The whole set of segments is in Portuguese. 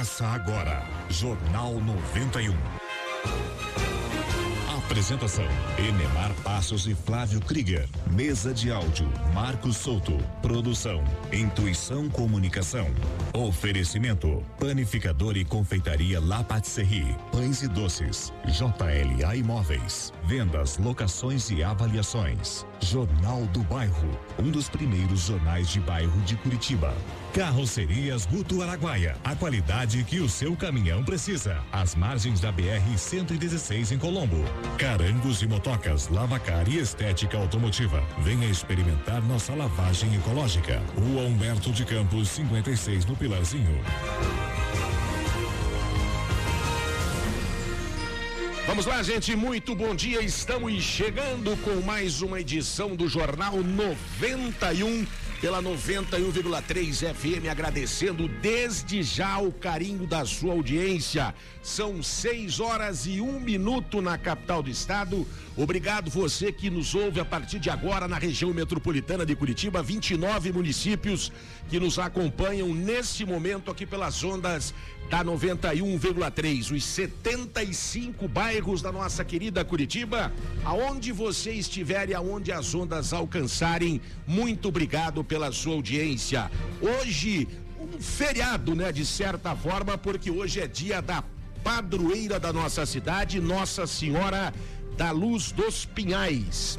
Começa agora, Jornal 91. Apresentação: Enemar Passos e Flávio Krieger. Mesa de áudio: Marcos Souto. Produção: Intuição Comunicação. Oferecimento: Panificador e Confeitaria La Patisserie. Pães e doces. JLA Imóveis. Vendas, locações e avaliações. Jornal do Bairro. Um dos primeiros jornais de bairro de Curitiba. Carrocerias Guto Araguaia. A qualidade que o seu caminhão precisa. Às margens da BR 116 em Colombo. Carangos e motocas, lavacar e estética automotiva. Venha experimentar nossa lavagem ecológica. Rua Humberto de Campos, 56 no Pilarzinho. Vamos lá, gente, muito bom dia. Estamos chegando com mais uma edição do Jornal 91 pela 91,3 FM, agradecendo desde já o carinho da sua audiência. São seis horas e um minuto na capital do estado. Obrigado você que nos ouve a partir de agora na região metropolitana de Curitiba, 29 municípios que nos acompanham nesse momento aqui pelas ondas da 91,3, os 75 bairros da nossa querida Curitiba, aonde você estiver e aonde as ondas alcançarem. Muito obrigado pela sua audiência. Hoje, um feriado, né, de certa forma, porque hoje é dia da padroeira da nossa cidade, Nossa Senhora da Luz dos Pinhais.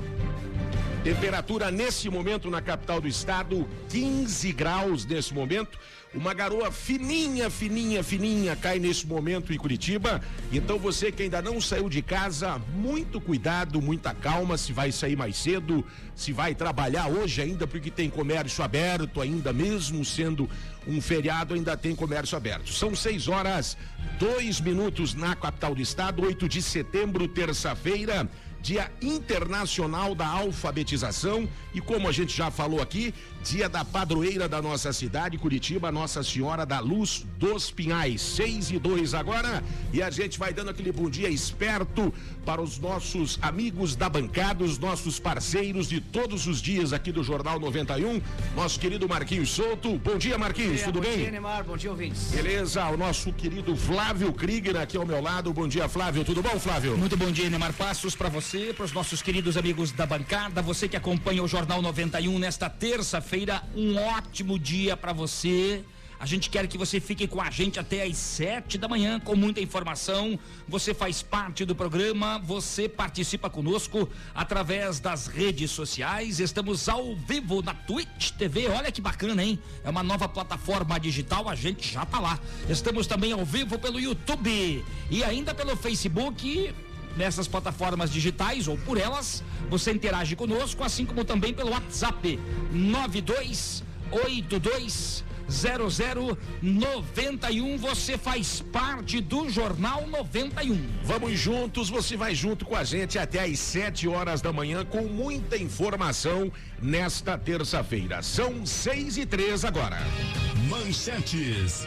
Temperatura nesse momento na capital do estado, 15 graus nesse momento. Uma garoa fininha, fininha, fininha cai nesse momento em Curitiba. Então você que ainda não saiu de casa, muito cuidado, muita calma, se vai sair mais cedo, se vai trabalhar hoje ainda, porque tem comércio aberto ainda, mesmo sendo um feriado, ainda tem comércio aberto. São seis horas, dois minutos na capital do estado, 8 de setembro, terça-feira. Dia Internacional da Alfabetização e como a gente já falou aqui, dia da padroeira da nossa cidade, Curitiba, Nossa Senhora da Luz dos Pinhais, seis e dois agora e a gente vai dando aquele bom dia esperto para os nossos amigos da bancada, os nossos parceiros de todos os dias aqui do Jornal 91, nosso querido Marquinhos Souto. Bom dia, Marquinhos, dia, tudo bom bem? Bom dia, Neymar, bom dia, ouvintes. Beleza, o nosso querido Flávio Krieger aqui ao meu lado. Bom dia, Flávio, tudo bom, Flávio? Muito bom dia, Neymar Passos, para você você, para os nossos queridos amigos da bancada, você que acompanha o Jornal 91 nesta terça-feira, um ótimo dia para você. A gente quer que você fique com a gente até às sete da manhã com muita informação. Você faz parte do programa, você participa conosco através das redes sociais. Estamos ao vivo na Twitch TV. Olha que bacana, hein? É uma nova plataforma digital, a gente já tá lá. Estamos também ao vivo pelo YouTube e ainda pelo Facebook nessas plataformas digitais ou por elas, você interage conosco, assim como também pelo WhatsApp 9282 0091. Você faz parte do Jornal 91. Vamos juntos, você vai junto com a gente até às 7 horas da manhã com muita informação nesta terça-feira. São 6 e 3 agora. Manchetes.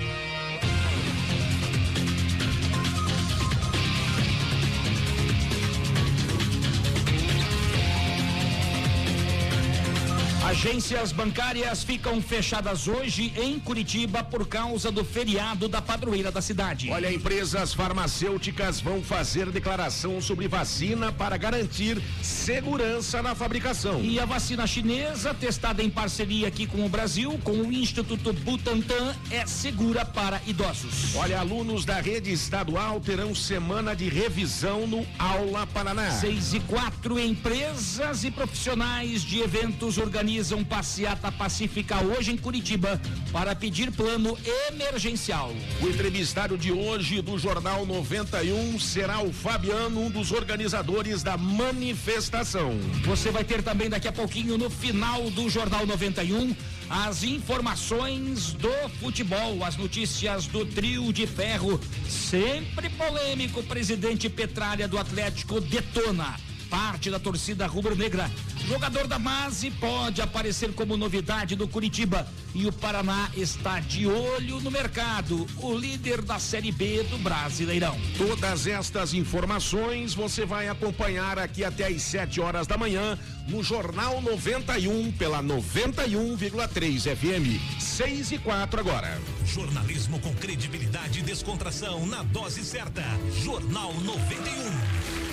Agências bancárias ficam fechadas hoje em Curitiba por causa do feriado da padroeira da cidade. Olha, empresas farmacêuticas vão fazer declaração sobre vacina para garantir segurança na fabricação. E a vacina chinesa, testada em parceria aqui com o Brasil, com o Instituto Butantan, é segura para idosos. Olha, alunos da rede estadual terão semana de revisão no Aula Paraná. Seis e quatro empresas e profissionais de eventos organizados organizam passeata pacífica hoje em Curitiba para pedir plano emergencial. O entrevistado de hoje do Jornal 91 será o Fabiano, um dos organizadores da manifestação. Você vai ter também daqui a pouquinho no final do Jornal 91 as informações do futebol, as notícias do trio de ferro, sempre polêmico, presidente Petralha do Atlético detona parte da torcida rubro-negra Jogador da base pode aparecer como novidade do Curitiba e o Paraná está de olho no mercado, o líder da Série B do Brasileirão. Todas estas informações você vai acompanhar aqui até às 7 horas da manhã no Jornal 91 pela 91,3 FM. 6 e 4 agora. Jornalismo com credibilidade e descontração na dose certa. Jornal 91.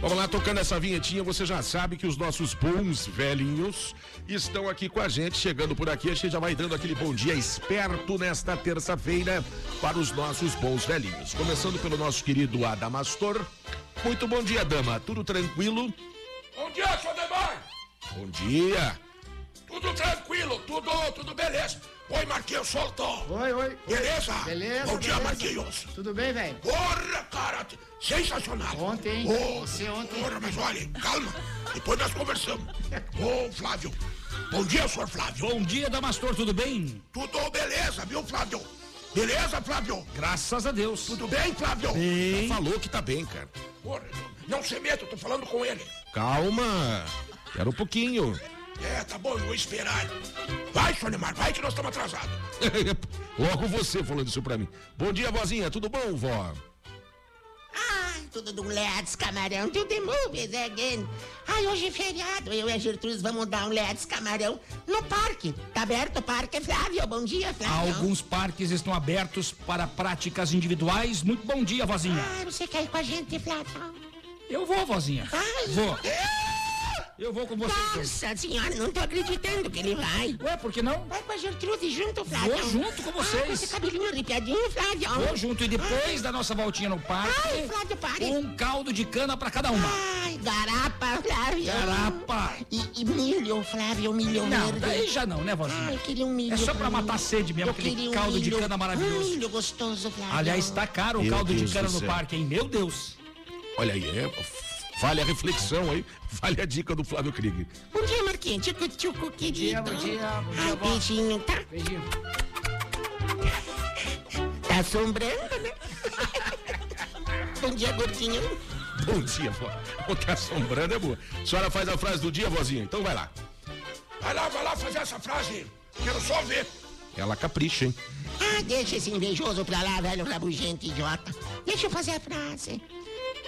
Vamos lá, tocando essa vinhetinha, você já sabe que os nossos bons velhinhos estão aqui com a gente, chegando por aqui. A gente já vai dando aquele bom dia esperto nesta terça-feira para os nossos bons velhinhos. Começando pelo nosso querido Adamastor. Muito bom dia, dama. Tudo tranquilo? Bom dia, seu Demar. Bom dia. Tudo tranquilo, tudo, tudo beleza. Oi, Marquinhos, soltou. Oi, oi. Beleza? Beleza. Bom dia, beleza. Marquinhos. Tudo bem, velho? Porra, cara, sensacional. Ontem, Ô, você ontem. Porra, mas olha, calma. Depois nós conversamos. Ô, Flávio. Bom dia, senhor Flávio. Bom dia, Damastor, tudo bem? Tudo beleza, viu, Flávio? Beleza, Flávio? Graças a Deus. Tudo bem, Flávio? Já falou que tá bem, cara. Porra, não se meta, eu tô falando com ele. Calma. Espera um pouquinho. É, tá bom, eu vou esperar. Vai, Neymar, vai que nós estamos atrasados. Logo você falando isso pra mim. Bom dia, vozinha. Tudo bom, vó? Ai, tudo do Let's Camarão, tudo the movies again. Ai, hoje é feriado, eu e a Gertrudes vamos dar um Let's Camarão no parque. Tá aberto o parque, Flávio? Bom dia, Flávio. Alguns parques estão abertos para práticas individuais. Muito bom dia, vozinha. Ah, você quer ir com a gente, Flávio? Eu vou, vozinha. Ai. Vou. Eu vou com você. então. Nossa senhora, não tô acreditando que ele vai. Ué, por que não? Vai com a Gertrude junto, Flávio. Vou junto com vocês. Ah, com esse cabelinho arrepiadinho, Flávio. Vou junto e depois da nossa voltinha no Ai, parque, Flávio, pare. um caldo de cana para cada uma. Ai, garapa, Flávio. Garapa. E, e milho, Flávio, milho Não, verde. daí já não, né, Ai, vozinha? eu queria um milho. É só pra matar a sede mesmo, Eu aquele queria um caldo de milho- cana maravilhoso. Um milho gostoso, Flávio. Aliás, tá caro o caldo Deus de cana no parque, hein? Meu Deus. Olha aí, é. Vale a reflexão aí. Vale a dica do Flávio Krieger. Bom dia, Marquinhos. Tchucu, tchucu, querido. Bom dia, bom dia, Ai, vó. beijinho, tá? Beijinho. Tá assombrando, né? Bom dia, gordinho. Bom dia, vó. O tá assombrando é boa. A senhora faz a frase do dia, vozinha? Então vai lá. Vai lá, vai lá fazer essa frase. Quero só ver. Ela capricha, hein? Ah, deixa esse invejoso pra lá, velho rabugento idiota. Deixa eu fazer a frase.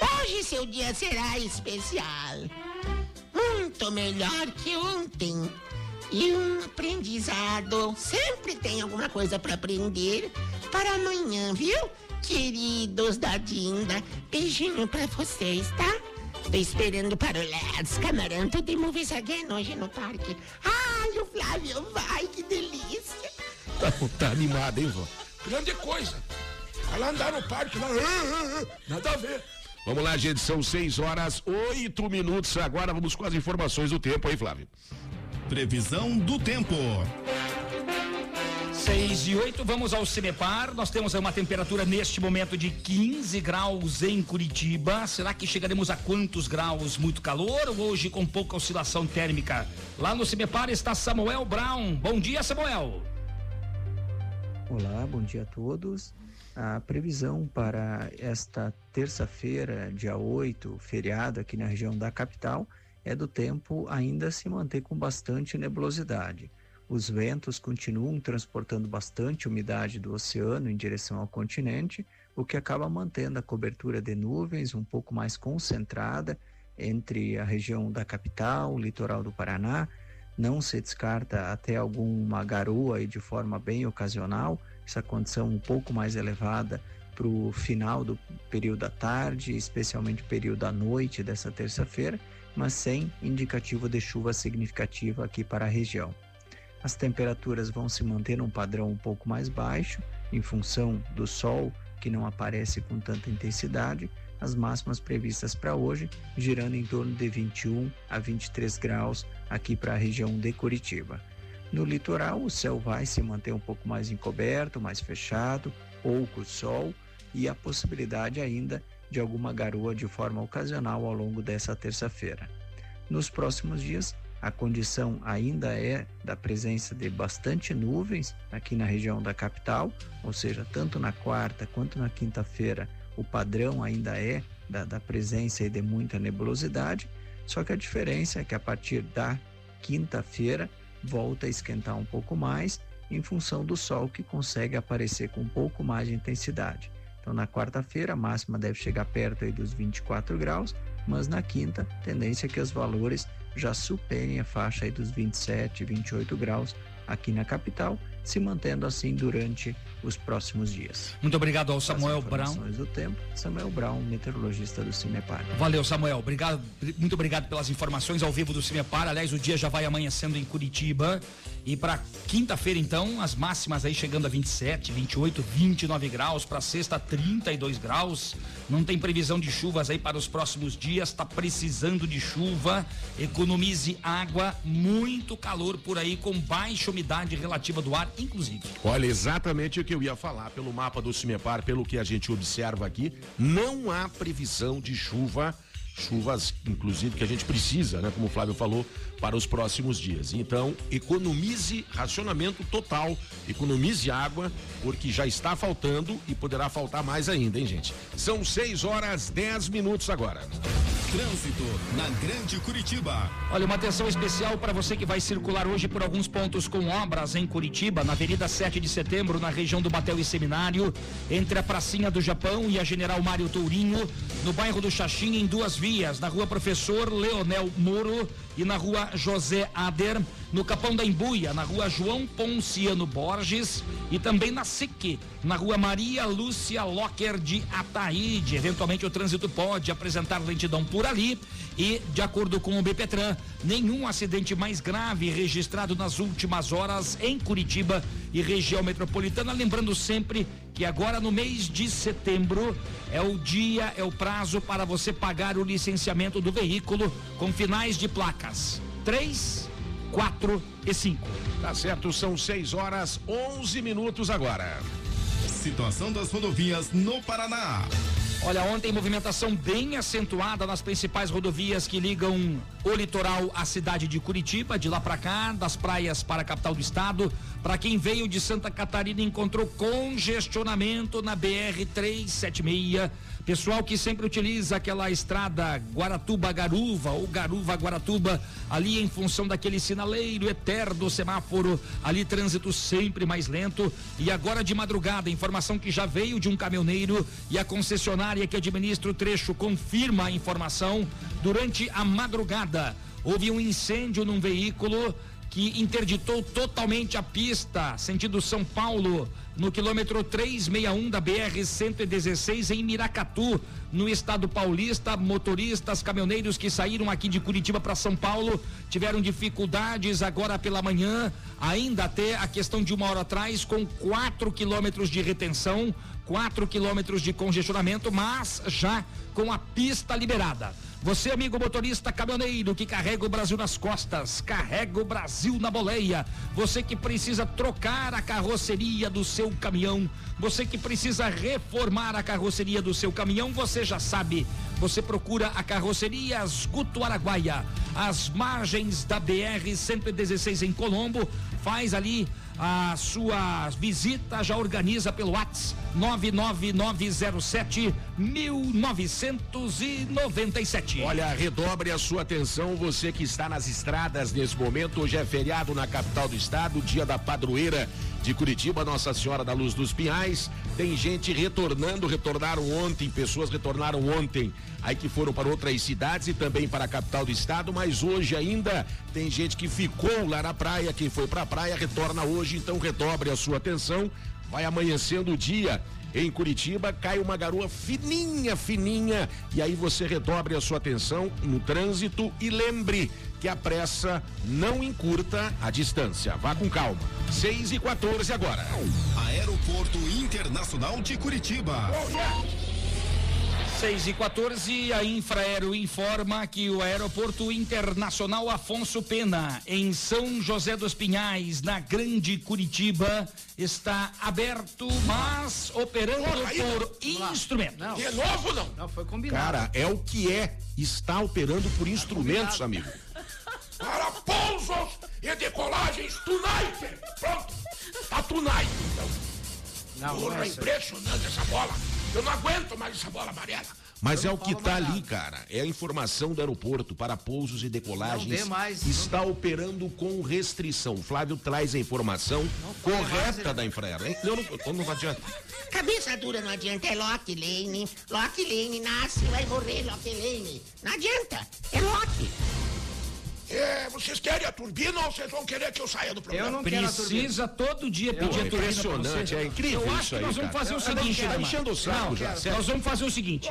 Hoje seu dia será especial. Muito melhor que ontem. E um aprendizado. Sempre tem alguma coisa pra aprender para amanhã, viu? Queridos da Dinda, beijinho pra vocês, tá? Tô esperando para o Let's Camarão the Movies Again hoje no parque. Ai, o Flávio vai, que delícia. Tá, tá animada, hein, vó? Grande coisa. Lá andar no parque lá. ah, ah, ah, Nada a ver. Vamos lá, gente. São 6 horas, 8 minutos. Agora vamos com as informações do tempo aí, Flávio. Previsão do tempo. 6 e 8, vamos ao Cinepar. Nós temos uma temperatura neste momento de 15 graus em Curitiba. Será que chegaremos a quantos graus? Muito calor ou hoje com pouca oscilação térmica? Lá no Cinepar está Samuel Brown. Bom dia, Samuel. Olá, bom dia a todos. A previsão para esta terça-feira, dia 8, feriado aqui na região da capital, é do tempo ainda se manter com bastante nebulosidade. Os ventos continuam transportando bastante umidade do oceano em direção ao continente, o que acaba mantendo a cobertura de nuvens um pouco mais concentrada entre a região da capital, o litoral do Paraná. Não se descarta até alguma garoa aí de forma bem ocasional, essa condição um pouco mais elevada para o final do período da tarde, especialmente período da noite dessa terça-feira, mas sem indicativo de chuva significativa aqui para a região. As temperaturas vão se manter num padrão um pouco mais baixo, em função do sol que não aparece com tanta intensidade, as máximas previstas para hoje girando em torno de 21 a 23 graus aqui para a região de Curitiba. No litoral, o céu vai se manter um pouco mais encoberto, mais fechado, pouco sol e a possibilidade ainda de alguma garoa de forma ocasional ao longo dessa terça-feira. Nos próximos dias, a condição ainda é da presença de bastante nuvens aqui na região da capital, ou seja, tanto na quarta quanto na quinta-feira, o padrão ainda é da, da presença de muita nebulosidade, só que a diferença é que a partir da quinta-feira volta a esquentar um pouco mais em função do sol que consegue aparecer com um pouco mais de intensidade. Então, na quarta-feira, a máxima deve chegar perto dos 24 graus, mas na quinta, tendência é que os valores já superem a faixa dos 27, 28 graus aqui na capital, se mantendo assim durante os próximos dias. Muito obrigado ao Samuel Brown. do tempo, Samuel Brown, meteorologista do Cimepar. Valeu, Samuel. Obrigado, muito obrigado pelas informações ao vivo do Cimepar. Aliás, o dia já vai amanhecendo em Curitiba. E para quinta-feira, então, as máximas aí chegando a 27, 28, 29 graus. Para sexta, 32 graus. Não tem previsão de chuvas aí para os próximos dias. Está precisando de chuva. Economize água. Muito calor por aí, com baixa umidade relativa do ar, inclusive. Olha, exatamente o que eu ia falar. Pelo mapa do Cimepar, pelo que a gente observa aqui, não há previsão de chuva chuvas, inclusive, que a gente precisa, né? Como o Flávio falou, para os próximos dias. Então, economize racionamento total, economize água, porque já está faltando e poderá faltar mais ainda, hein, gente? São 6 horas 10 minutos agora. Trânsito na Grande Curitiba. Olha, uma atenção especial para você que vai circular hoje por alguns pontos com obras em Curitiba, na Avenida 7 de Setembro, na região do Batel e Seminário, entre a Pracinha do Japão e a General Mário Tourinho, no bairro do Xaxim, em duas vias, na rua Professor Leonel Moro e na rua José Ader, no Capão da Embuia, na rua João Ponciano Borges e também na SIC, na rua Maria Lúcia Locker de Ataíde. Eventualmente o trânsito pode apresentar lentidão por ali e, de acordo com o BPTran, nenhum acidente mais grave registrado nas últimas horas em Curitiba e região metropolitana. Lembrando sempre que agora no mês de setembro é o dia, é o prazo para você pagar o licenciamento do veículo com finais de placas 3, 4 e 5. Tá certo, são 6 horas 11 minutos agora. Situação das rodovias no Paraná. Olha, ontem movimentação bem acentuada nas principais rodovias que ligam o litoral à cidade de Curitiba, de lá para cá, das praias para a capital do estado. Para quem veio de Santa Catarina, encontrou congestionamento na BR 376 Pessoal que sempre utiliza aquela estrada Guaratuba-Garuva ou Garuva-Guaratuba, ali em função daquele sinaleiro eterno semáforo, ali trânsito sempre mais lento. E agora de madrugada, informação que já veio de um caminhoneiro e a concessionária que administra o trecho confirma a informação. Durante a madrugada, houve um incêndio num veículo que interditou totalmente a pista, sentido São Paulo, no quilômetro 361 da BR 116 em Miracatu, no estado paulista. Motoristas, caminhoneiros que saíram aqui de Curitiba para São Paulo tiveram dificuldades agora pela manhã, ainda até a questão de uma hora atrás, com 4 quilômetros de retenção, 4 quilômetros de congestionamento, mas já com a pista liberada. Você, amigo motorista caminhoneiro que carrega o Brasil nas costas, carrega o Brasil na boleia. Você que precisa trocar a carroceria do seu caminhão, você que precisa reformar a carroceria do seu caminhão, você já sabe. Você procura a carroceria Guto Araguaia, às margens da BR 116 em Colombo, faz ali a sua visita, já organiza pelo WhatsApp 99907 1997. Olha, redobre a sua atenção, você que está nas estradas nesse momento. Hoje é feriado na capital do estado, dia da padroeira de Curitiba, Nossa Senhora da Luz dos Pinhais. Tem gente retornando, retornaram ontem, pessoas retornaram ontem, aí que foram para outras cidades e também para a capital do estado, mas hoje ainda tem gente que ficou lá na praia, quem foi para a praia retorna hoje, então redobre a sua atenção. Vai amanhecendo o dia em Curitiba, cai uma garoa fininha, fininha, e aí você redobre a sua atenção no trânsito e lembre que a pressa não encurta a distância. Vá com calma. 6 e 14 agora. Aeroporto Internacional de Curitiba. 6 e 14, a Infraero informa que o Aeroporto Internacional Afonso Pena, em São José dos Pinhais, na Grande Curitiba, está aberto, mas operando Porra, por instrumento. Não. De novo, não? Não, foi combinado. Cara, é o que é. Está operando por instrumentos, amigo. Para, pousos e decolagens tonight. Pronto. Tá tonight, então. Não, não Porra, é impressionante essa bola. Eu não aguento mais essa bola amarela. Mas é o que tá mais ali, nada. cara. É a informação do aeroporto para pousos e decolagens. Não mais. Está operando com restrição. O Flávio traz a informação mais, correta ele- da Infraero. Não, não, não adianta. Cabeça dura não adianta, é Loki Lane. Loki Lane nasce, vai morrer Loki Lane. Não adianta, é Loki. É, vocês querem a turbina ou vocês vão querer que eu saia do programa? Eu não quero a turbina. Precisa todo dia pedir a turbina impressionante, é incrível Eu acho isso que aí, nós vamos fazer o Eu- eu seguinte, Dama. enchendo o saco já. Nós vamos fazer o seguinte.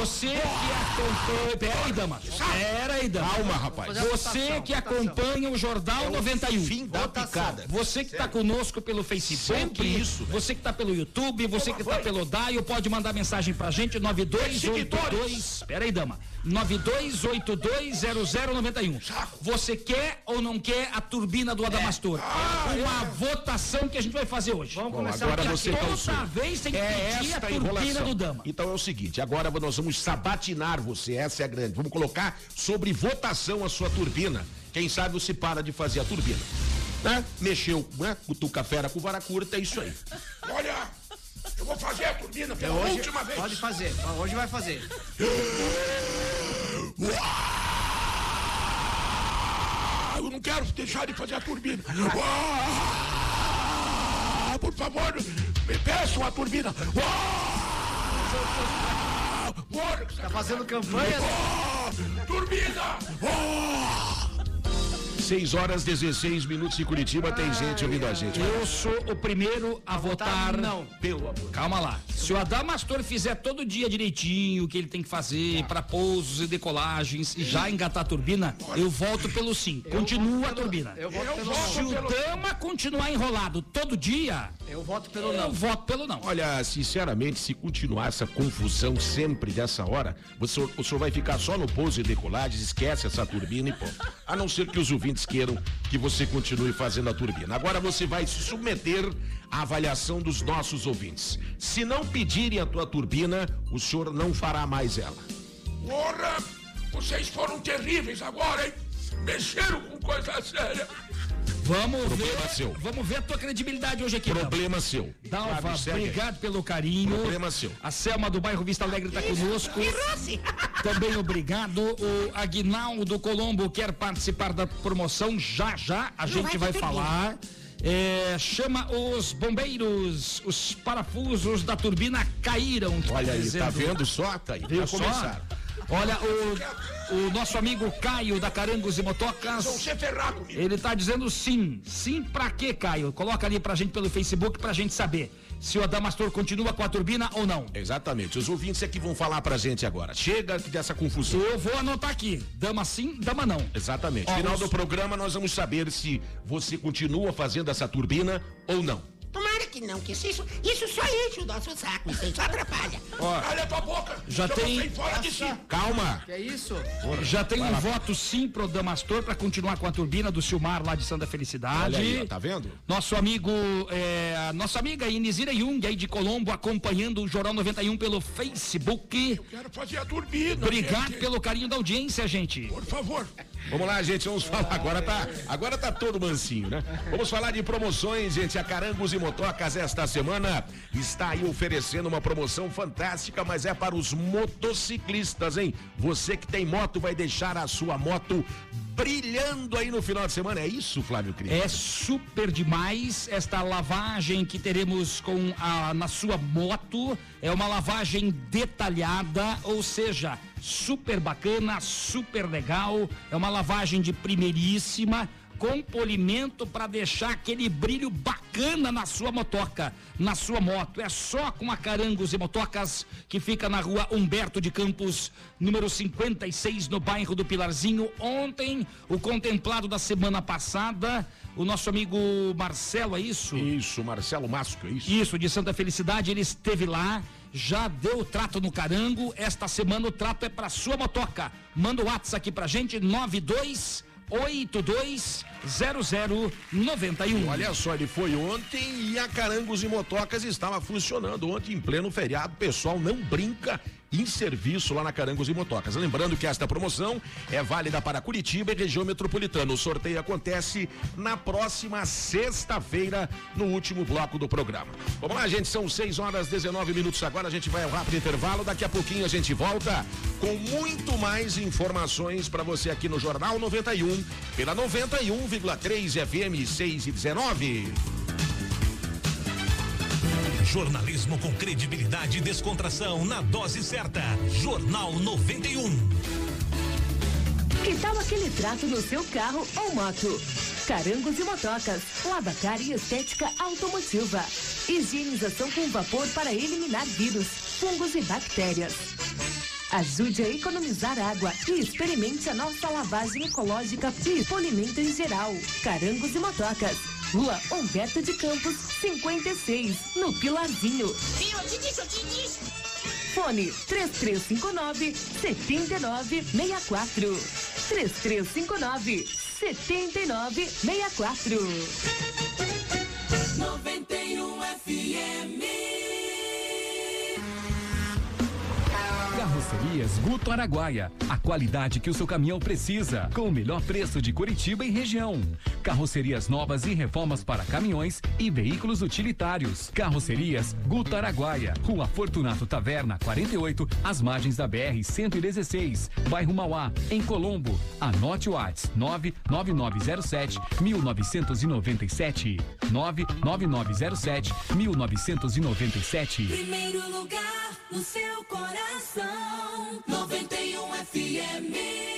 Você que acompanha. Pera aí, Dama. Pera aí, Dama. Calma, rapaz. Você votação, que votação. acompanha o Jornal 91. Fim da Votação. picada. Você que está conosco pelo Facebook, Sempre isso, você que está pelo YouTube, você que está pelo Daio, pode mandar mensagem pra gente, 9282. Seguidores. Pera aí, dama. 92820091. Você quer ou não quer a turbina do Adamastor? É uma votação que a gente vai fazer hoje. Vamos Bom, começar agora você Toda cansou. vez tem que É pedir a turbina enrolação. do dama. Então é o seguinte, agora nós vamos sabatinar você, essa é a grande. Vamos colocar sobre votação a sua turbina. Quem sabe você para de fazer a turbina. Né? Mexeu, né? Cutuca a fera com vara curta, é isso aí. Olha, eu vou fazer a turbina pela Hoje, última vez. Pode fazer. Hoje vai fazer. Ah, eu não quero deixar de fazer a turbina. Ah, por favor, me peçam a turbina. Bora, que Tá fazendo campanha? Ah, turbina! Ah! 6 horas 16 minutos em Curitiba, tem gente ouvindo a gente. Eu sou o primeiro a votar. não. Pelo amor. Calma lá. Se o Adamastor fizer todo dia direitinho o que ele tem que fazer para pousos e decolagens e já engatar a turbina, eu volto pelo sim. Continua a turbina. Eu voto pelo Se não. o Dama continuar enrolado todo dia, Eu voto pelo eu não. voto pelo não. Olha, sinceramente, se continuar essa confusão sempre dessa hora, você, o senhor vai ficar só no pouso e decolagens, esquece essa turbina e pô. A não ser que os ouvintes queiram que você continue fazendo a turbina. Agora você vai se submeter à avaliação dos nossos ouvintes. Se não pedirem a tua turbina, o senhor não fará mais ela. Porra, vocês foram terríveis agora, hein? Mexeram com coisa séria. Vamos Problema ver, seu. vamos ver a tua credibilidade hoje aqui. Problema seu. Dalva, Flávio, segue aí. obrigado pelo carinho. Problema seu. A Selma do bairro Vista Alegre está conosco. Rossi. Também obrigado. O Aguinaldo Colombo quer participar da promoção. Já, já a gente vai vai falar. É, chama os bombeiros. Os parafusos da turbina caíram. Olha aí, tá dizendo. vendo só? Tá aí. Viu só? começaram. Olha, o, o nosso amigo Caio da Carangos e Vão Motocas. Ele tá dizendo sim. Sim pra quê, Caio? Coloca ali pra gente pelo Facebook pra gente saber se o Adamastor continua com a turbina ou não. Exatamente. Os ouvintes é que vão falar pra gente agora. Chega dessa confusão. Eu vou anotar aqui. Dama sim, dama não. Exatamente. Ó, Final os- do programa nós vamos saber se você continua fazendo essa turbina ou não. Que não, que isso, isso só enche o nosso saco, isso aí só atrapalha. Olha a tua boca. Já eu tem- fora de si. Calma. Que é isso? Já tem um voto sim pro Damastor pra continuar com a turbina do Silmar lá de Santa Felicidade. Olha aí, ó, tá vendo? Nosso amigo, é, nossa amiga Inisira Jung aí de Colombo acompanhando o Jornal 91 pelo Facebook. Quero fazer a turbina. Obrigado gente. pelo carinho da audiência, gente. Por favor. Vamos lá, gente, vamos falar. Agora tá, agora tá todo mansinho, né? Vamos falar de promoções, gente. A Carangos e Motocas esta semana está aí oferecendo uma promoção fantástica, mas é para os motociclistas, hein? Você que tem moto vai deixar a sua moto brilhando aí no final de semana. É isso, Flávio Cris? É super demais esta lavagem que teremos com a, na sua moto. É uma lavagem detalhada, ou seja, super bacana, super legal. É uma lavagem de primeiríssima. Com polimento para deixar aquele brilho bacana na sua motoca, na sua moto. É só com a Carangos e Motocas, que fica na rua Humberto de Campos, número 56, no bairro do Pilarzinho. Ontem, o contemplado da semana passada, o nosso amigo Marcelo, é isso? Isso, Marcelo Masco, é isso? Isso, de Santa Felicidade, ele esteve lá, já deu o trato no carango. Esta semana o trato é para sua motoca. Manda o WhatsApp aqui pra gente, 92 820091. Olha só, ele foi ontem e a Carangos e Motocas estava funcionando ontem em pleno feriado. Pessoal, não brinca em serviço lá na Carangos e Motocas. Lembrando que esta promoção é válida para Curitiba e região metropolitana. O sorteio acontece na próxima sexta-feira, no último bloco do programa. Vamos lá, gente, são 6 horas 19 minutos agora. A gente vai ao rápido intervalo. Daqui a pouquinho a gente volta com muito mais informações para você aqui no Jornal 91, pela 91,3 FM 6 e 19. Jornalismo com credibilidade e descontração na dose certa. Jornal 91. Que tal aquele trato no seu carro ou moto? Carangos e motocas, lavacar e estética automotiva. Higienização com vapor para eliminar vírus, fungos e bactérias. Ajude a economizar água e experimente a nossa lavagem ecológica e polimento em geral. Carangos e motocas. Rua Humberto de Campos, 56, no Pilarzinho. Fone 3359 7964. 3359 7964. Carrocerias Guto Araguaia. A qualidade que o seu caminhão precisa, com o melhor preço de Curitiba e região. Carrocerias novas e reformas para caminhões e veículos utilitários. Carrocerias Guto Araguaia. Rua Fortunato Taverna, 48, às margens da BR 116, bairro Mauá, em Colombo. Anote o WhatsApp 99907 1997. 99907 1997. Primeiro lugar no seu coração. 91 FM.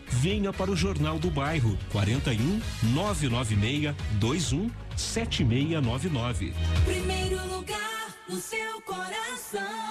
Venha para o Jornal do Bairro 41 996 21 7699. Primeiro lugar no seu coração.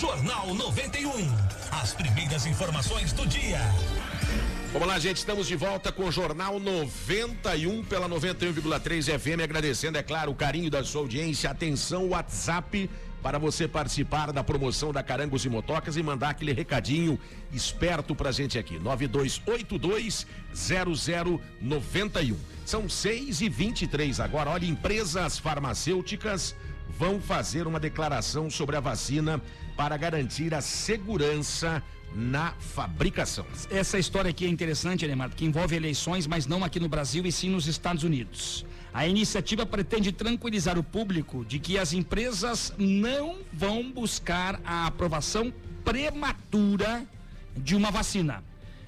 Jornal 91. As primeiras informações do dia. Vamos lá, gente, estamos de volta com o Jornal 91 pela 91,3 FM, agradecendo, é claro, o carinho da sua audiência. Atenção, WhatsApp para você participar da promoção da Carangos e Motocas e mandar aquele recadinho esperto pra gente aqui. 92820091. São 6 e 23 agora. Olha, empresas farmacêuticas vão fazer uma declaração sobre a vacina para garantir a segurança na fabricação. Essa história aqui é interessante, Neymar, que envolve eleições, mas não aqui no Brasil e sim nos Estados Unidos. A iniciativa pretende tranquilizar o público de que as empresas não vão buscar a aprovação prematura de uma vacina,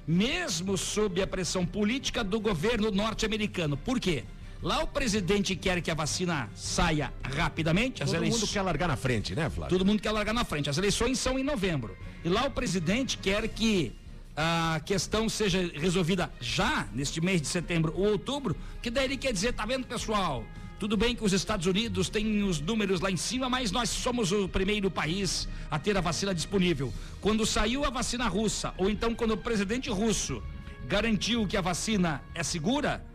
mesmo sob a pressão política do governo norte-americano. Por quê? Lá o presidente quer que a vacina saia rapidamente. As Todo eleições... mundo quer largar na frente, né, Flávio? Todo mundo quer largar na frente. As eleições são em novembro. E lá o presidente quer que a questão seja resolvida já, neste mês de setembro ou outubro, que daí ele quer dizer, tá vendo, pessoal? Tudo bem que os Estados Unidos têm os números lá em cima, mas nós somos o primeiro país a ter a vacina disponível. Quando saiu a vacina russa, ou então quando o presidente russo garantiu que a vacina é segura,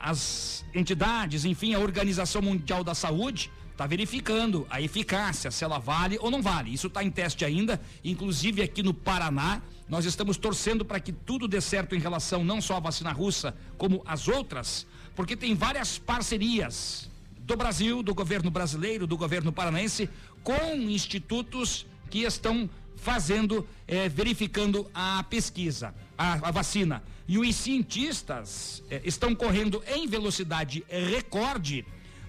as entidades, enfim, a Organização Mundial da Saúde está verificando a eficácia, se ela vale ou não vale. Isso está em teste ainda, inclusive aqui no Paraná. Nós estamos torcendo para que tudo dê certo em relação não só à vacina russa, como às outras, porque tem várias parcerias do Brasil, do governo brasileiro, do governo paranaense, com institutos que estão fazendo, eh, verificando a pesquisa, a, a vacina. E os cientistas eh, estão correndo em velocidade recorde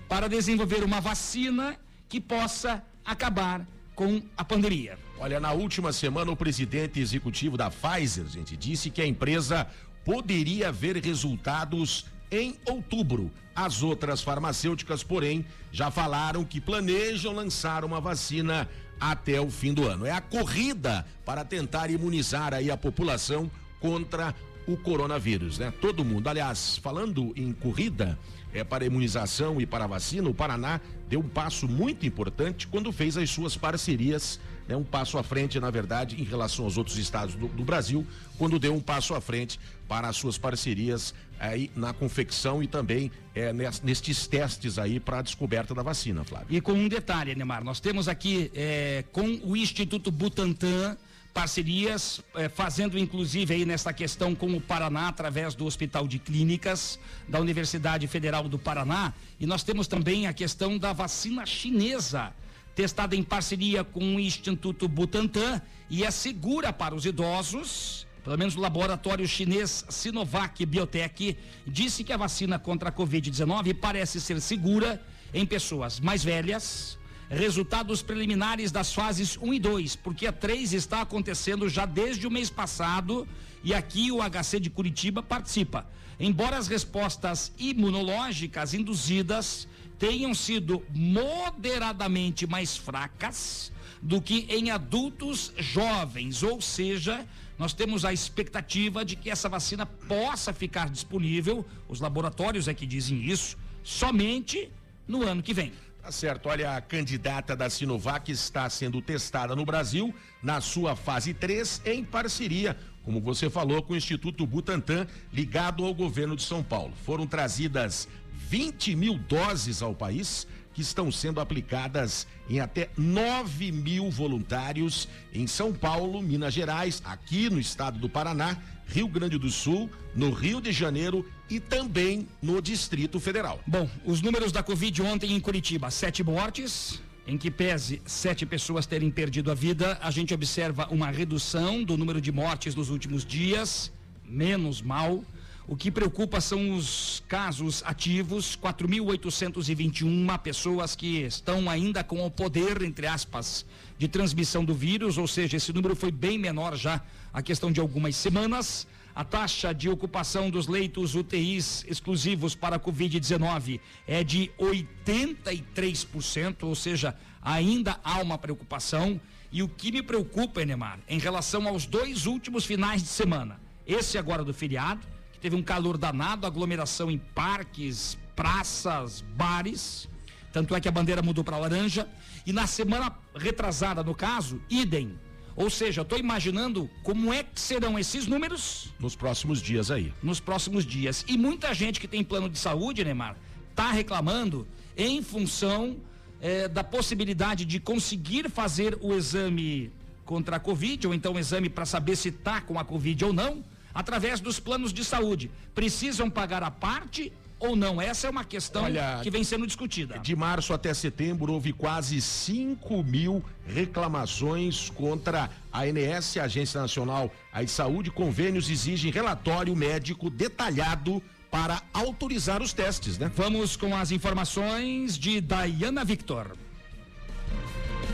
para desenvolver uma vacina que possa acabar com a pandemia. Olha, na última semana, o presidente executivo da Pfizer, gente, disse que a empresa poderia ver resultados em outubro. As outras farmacêuticas, porém, já falaram que planejam lançar uma vacina até o fim do ano. É a corrida para tentar imunizar aí a população contra o coronavírus, né? Todo mundo. Aliás, falando em corrida, é para imunização e para vacina, o Paraná deu um passo muito importante quando fez as suas parcerias, né? Um passo à frente, na verdade, em relação aos outros estados do, do Brasil, quando deu um passo à frente para as suas parcerias aí na confecção e também é, nestes testes aí para a descoberta da vacina, Flávio. E com um detalhe, Neymar, nós temos aqui é, com o Instituto Butantan parcerias, eh, fazendo inclusive aí nessa questão com o Paraná, através do Hospital de Clínicas da Universidade Federal do Paraná. E nós temos também a questão da vacina chinesa, testada em parceria com o Instituto Butantan e é segura para os idosos. Pelo menos o laboratório chinês Sinovac Biotech disse que a vacina contra a Covid-19 parece ser segura em pessoas mais velhas, resultados preliminares das fases 1 e 2, porque a 3 está acontecendo já desde o mês passado e aqui o HC de Curitiba participa. Embora as respostas imunológicas induzidas tenham sido moderadamente mais fracas do que em adultos jovens, ou seja, nós temos a expectativa de que essa vacina possa ficar disponível, os laboratórios é que dizem isso, somente no ano que vem. Tá certo, olha, a candidata da Sinovac está sendo testada no Brasil na sua fase 3 em parceria, como você falou, com o Instituto Butantan, ligado ao governo de São Paulo. Foram trazidas 20 mil doses ao país que estão sendo aplicadas em até 9 mil voluntários em São Paulo, Minas Gerais, aqui no estado do Paraná, Rio Grande do Sul, no Rio de Janeiro e também no Distrito Federal. Bom, os números da Covid ontem em Curitiba: sete mortes. Em que pese sete pessoas terem perdido a vida, a gente observa uma redução do número de mortes nos últimos dias, menos mal. O que preocupa são os casos ativos, 4.821 pessoas que estão ainda com o poder, entre aspas, de transmissão do vírus, ou seja, esse número foi bem menor já a questão de algumas semanas. A taxa de ocupação dos leitos UTIs exclusivos para a Covid-19 é de 83%, ou seja, ainda há uma preocupação. E o que me preocupa, Enemar, em relação aos dois últimos finais de semana, esse agora do feriado, teve um calor danado, aglomeração em parques, praças, bares. Tanto é que a bandeira mudou para laranja. E na semana retrasada, no caso, idem ou seja, estou imaginando como é que serão esses números nos próximos dias aí. Nos próximos dias. E muita gente que tem plano de saúde, Neymar, está reclamando em função eh, da possibilidade de conseguir fazer o exame contra a Covid, ou então o exame para saber se está com a Covid ou não, através dos planos de saúde. Precisam pagar a parte ou não? Essa é uma questão Olha, que vem sendo discutida. De março até setembro, houve quase 5 mil reclamações contra a ANS, a Agência Nacional de Saúde. Convênios exigem relatório médico detalhado para autorizar os testes, né? Vamos com as informações de Dayana Victor.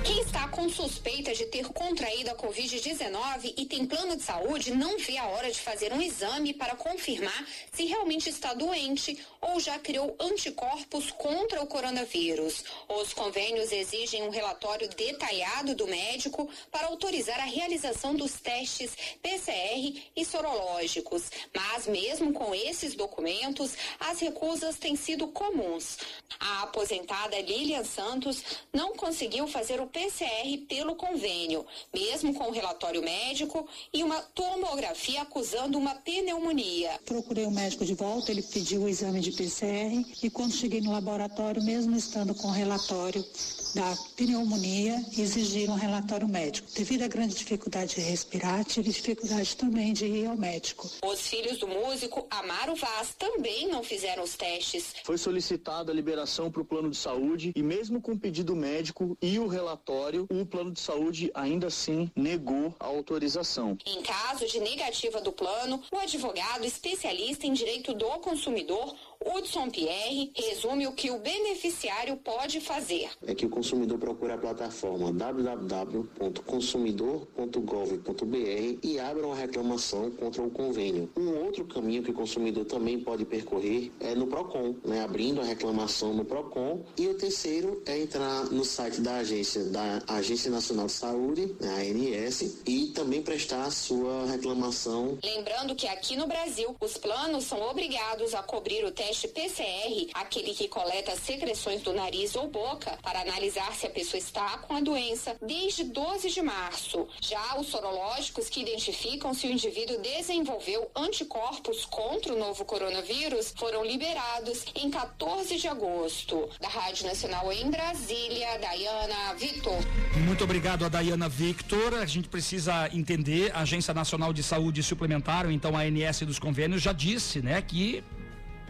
Quem está com suspeita de ter contraído a Covid-19 e tem plano de saúde não vê a hora de fazer um exame para confirmar se realmente está doente ou já criou anticorpos contra o coronavírus. Os convênios exigem um relatório detalhado do médico para autorizar a realização dos testes PCR e sorológicos. Mas mesmo com esses documentos, as recusas têm sido comuns. A aposentada Lilian Santos não conseguiu fazer o PCR pelo convênio, mesmo com relatório médico e uma tomografia acusando uma pneumonia. Procurei o médico de volta, ele pediu o exame de PCR e quando cheguei no laboratório, mesmo estando com o relatório da pneumonia, exigiram um relatório médico. Devido à grande dificuldade de respirar, tive dificuldade também de ir ao médico. Os filhos do músico Amaro Vaz também não fizeram os testes. Foi solicitada a liberação para o plano de saúde e mesmo com o pedido médico e o relatório, o plano de saúde ainda assim negou a autorização. Em caso de negativa do plano, o advogado especialista em direito do consumidor, Hudson Pierre, resume o que o beneficiário pode fazer. É que o consumidor procura a plataforma www.consumidor.gov.br e abra uma reclamação contra o convênio. Um outro caminho que o consumidor também pode percorrer é no PROCON, né? abrindo a reclamação no PROCON. E o terceiro é entrar no site da agência, da Agência Nacional de Saúde, né? a ANS, e também prestar a sua reclamação. Lembrando que aqui no Brasil, os planos são obrigados a cobrir o teste PCR, aquele que coleta secreções do nariz ou boca, para analisar se a pessoa está com a doença, desde 12 de março. Já os sorológicos que identificam se o indivíduo desenvolveu anticorpos contra o novo coronavírus foram liberados em 14 de agosto. Da Rádio Nacional em Brasília, Dayana Vitor. Muito obrigado a Dayana Victor. A gente precisa entender, a Agência Nacional de Saúde Suplementar, então a ANS dos convênios, já disse, né, que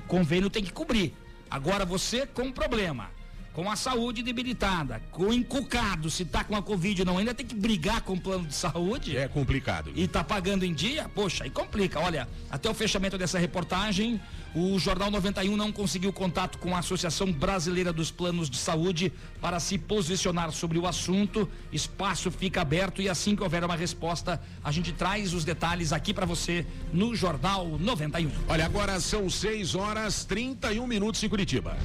convênio tem que cobrir. Agora você com problema, com a saúde debilitada, com encucado, se tá com a Covid não, ainda tem que brigar com o plano de saúde. É complicado. E tá pagando em dia? Poxa, aí complica. Olha, até o fechamento dessa reportagem, o Jornal 91 não conseguiu contato com a Associação Brasileira dos Planos de Saúde para se posicionar sobre o assunto. Espaço fica aberto e assim que houver uma resposta, a gente traz os detalhes aqui para você no Jornal 91. Olha, agora são 6 horas 31 minutos em Curitiba.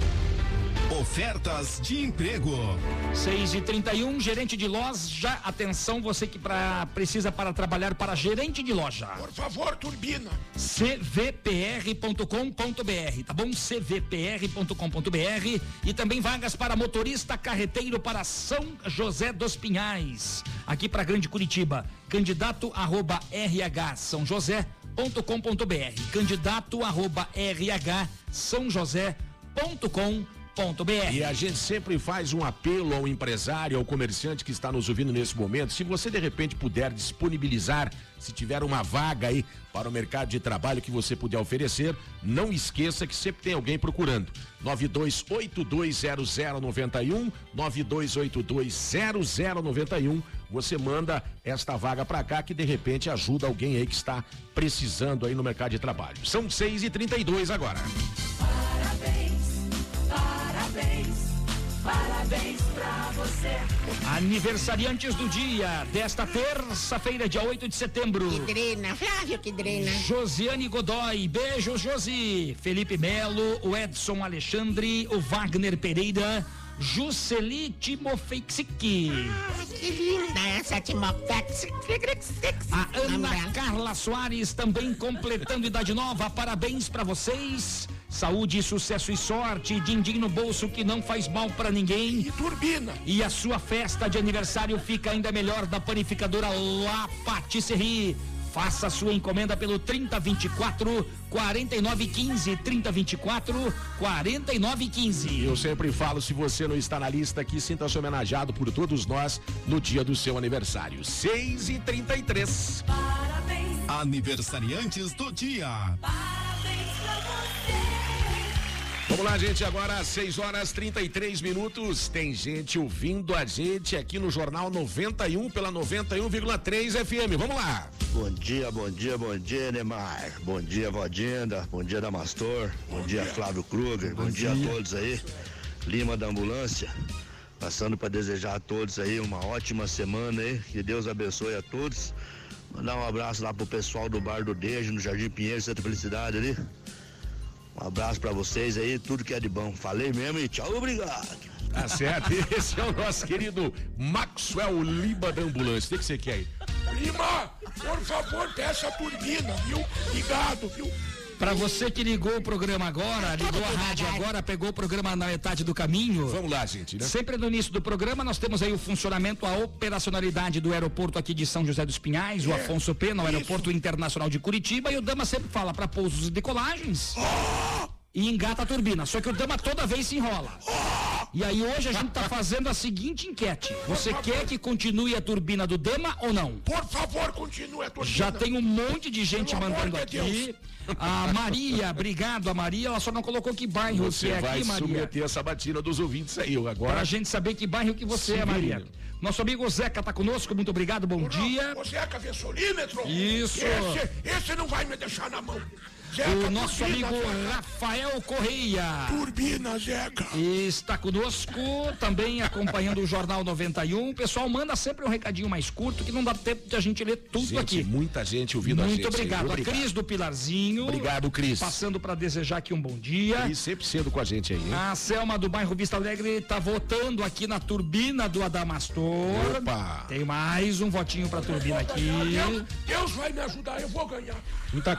Ofertas de emprego. 6 e 31 gerente de loja. Atenção, você que pra, precisa para trabalhar para gerente de loja. Por favor, turbina. cvpr.com.br, tá bom? cvpr.com.br e também vagas para motorista carreteiro para São José dos Pinhais, aqui para Grande Curitiba. Candidato arroba RH São José.com.br. Candidato arroba RH São José.com.br. E a gente sempre faz um apelo ao empresário, ao comerciante que está nos ouvindo nesse momento. Se você de repente puder disponibilizar, se tiver uma vaga aí para o mercado de trabalho que você puder oferecer, não esqueça que sempre tem alguém procurando. 92820091, 92820091. Você manda esta vaga para cá que de repente ajuda alguém aí que está precisando aí no mercado de trabalho. São 6 e 32 agora. Parabéns, parabéns pra você. Aniversariantes do dia desta terça-feira, dia 8 de setembro. Que drena, Flávio, que drena. Josiane Godoy, beijo Josi. Felipe Melo, o Edson Alexandre, o Wagner Pereira, Jusceli Timofeixic. Ah, que linda essa Timofex. A Ana Carla Soares também completando idade nova. Parabéns pra vocês. Saúde, sucesso e sorte. Din-din no bolso que não faz mal pra ninguém. E turbina. E a sua festa de aniversário fica ainda melhor da panificadora La Patisserie. Faça sua encomenda pelo 3024 4915 3024 4915. Eu sempre falo, se você não está na lista aqui, sinta-se homenageado por todos nós no dia do seu aniversário. 6 e 33 Parabéns, Aniversariantes do dia. parabéns pra você. Vamos lá, gente, agora 6 horas 33 minutos. Tem gente ouvindo a gente aqui no Jornal 91 pela 91,3 FM. Vamos lá. Bom dia, bom dia, bom dia, Neymar. Bom dia, Vodinda. Bom dia, Damastor. Bom, dia, Flávio Kruger. Bom, dia. a todos aí. Lima da Ambulância. Passando para desejar a todos aí uma ótima semana aí. Que Deus abençoe a todos. Mandar um abraço lá pro pessoal do Bar do Dejo, no Jardim Pinheiro, Santa Felicidade ali. Um abraço para vocês aí, tudo que é de bom. Falei mesmo e tchau, obrigado. Tá certo? Esse é o nosso querido Maxwell Lima da Ambulância. O que que você quer aí? Lima, por favor, peça a turbina, viu? Obrigado, viu? Pra você que ligou o programa agora, ligou a rádio agora, pegou o programa na metade do caminho. Vamos lá, gente, né? Sempre no início do programa nós temos aí o funcionamento, a operacionalidade do aeroporto aqui de São José dos Pinhais, o Afonso Pena, o aeroporto internacional de Curitiba, e o Dama sempre fala para pousos e decolagens. E engata a turbina, só que o Dama toda vez se enrola. E aí hoje a gente tá fazendo a seguinte enquete. Você quer que continue a turbina do Dama ou não? Por favor, continue a turbina. Já tem um monte de gente Pelo mandando de aqui. A Maria, obrigado, a Maria, ela só não colocou que bairro Você é vai aqui, Maria. submeter a sabatina dos ouvintes aí. Agora. Pra gente saber que bairro que você é, Sim. Maria. Nosso amigo Zeca tá conosco, muito obrigado, bom dia. O Zeca Vessolímetro. Isso. Esse, esse não vai me deixar na mão. O nosso turbina, amigo. Rafael Correia. Turbina, Zeca. Está conosco, também acompanhando o Jornal 91. O pessoal manda sempre um recadinho mais curto, que não dá tempo de a gente ler tudo Gente, aqui. muita gente ouvindo a gente. Muito aí. obrigado. A Cris do Pilarzinho. Obrigado, Cris. Passando para desejar aqui um bom dia. E sempre sendo com a gente aí, hein? A Selma do bairro Vista Alegre tá votando aqui na turbina do Adamastor. Opa! Tem mais um votinho pra turbina aqui. Deus, Deus vai me ajudar, eu vou ganhar. Muita A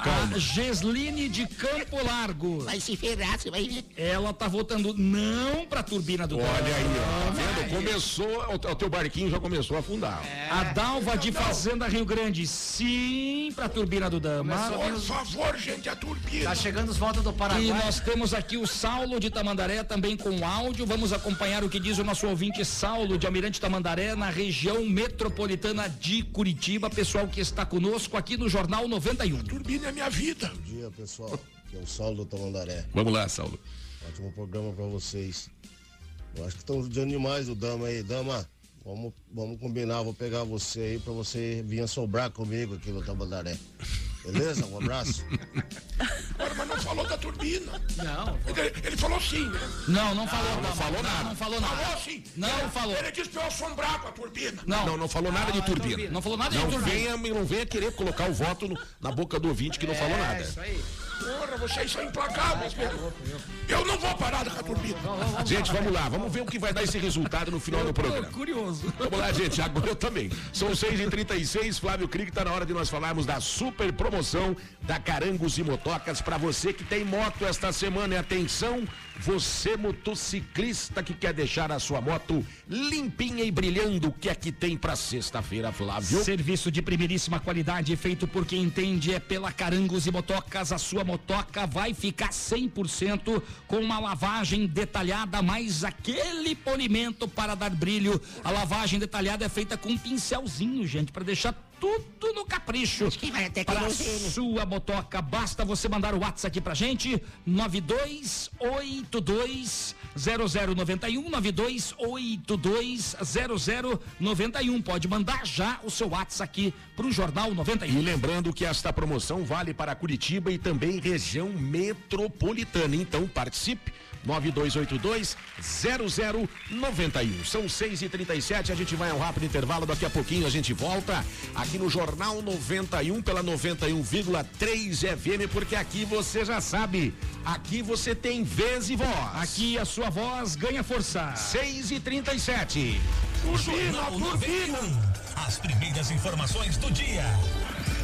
Gesline de Campo Largo. Vai se ferrar, você vai ver. Ela tá votando não pra turbina do Olha aí, ó. Tá vendo? Começou, o, o teu barquinho já começou a afundar. A Dalva de Fazenda Rio Grande, sim pra turbina do Dama. Por favor, gente, a turbina. Tá chegando os votos do Paraguai. E nós temos aqui o Saulo de Tamandaré também com áudio. Vamos acompanhar o que diz o nosso ouvinte Saulo de Almirante Tamandaré na região metropolitana de Curitiba. Pessoal que está conosco aqui no Jornal 91. Turbina é minha vida. Bom dia, pessoal. Aqui é o Saulo do Tamandaré. Vamos lá, Saulo. Ótimo programa pra vocês. Eu acho que estão judiando demais o Dama aí. Dama, vamos, vamos combinar. Vou pegar você aí pra você vir sobrar comigo aqui no Tamandaré. Beleza? Um abraço. Agora, mas não falou da turbina. Não. Ele, ele falou sim, né? Não, não falou, não falou nada. Não falou nada. Falou sim. Não Ele- falou. Ele disse pra eu assombrar com a turbina. Não. Não, não falou nada de turbina. Não falou nada de Não turbina. venha, não venha querer colocar o voto no- na boca do ouvinte que não falou nada. É, isso aí. Porra, vocês são implacáveis mesmo. Eu não vou parar com a turbina. Gente, vamos lá, vamos ver o que vai dar esse resultado no final do programa. curioso. Vamos lá, gente, agora eu também. São 6h36, Flávio Krieg, tá na hora de nós falarmos da super promoção da Carangos e Motocas para você que tem moto esta semana. E atenção, você motociclista que quer deixar a sua moto limpinha e brilhando, o que é que tem para sexta-feira, Flávio? Serviço de primeiríssima qualidade feito por quem entende é pela Carangos e Motocas. A sua motoca vai ficar 100% com uma lavagem detalhada, mais aquele polimento para dar brilho. A lavagem detalhada é feita com um pincelzinho, gente, para deixar tudo no capricho. Para sua motoca, basta você mandar o WhatsApp aqui pra gente, 9282 0091 9282 0091. Pode mandar já o seu WhatsApp aqui pro Jornal E 91. lembrando que esta promoção vale para Curitiba e também região metropolitana. Então participe. 9282-0091. São 6h37, a gente vai a um rápido intervalo. Daqui a pouquinho a gente volta aqui no Jornal 91 pela 91,3 FM, porque aqui você já sabe, aqui você tem vez e voz. Aqui a sua voz ganha força. 6h37. Turbina, turbina. As primeiras informações do dia.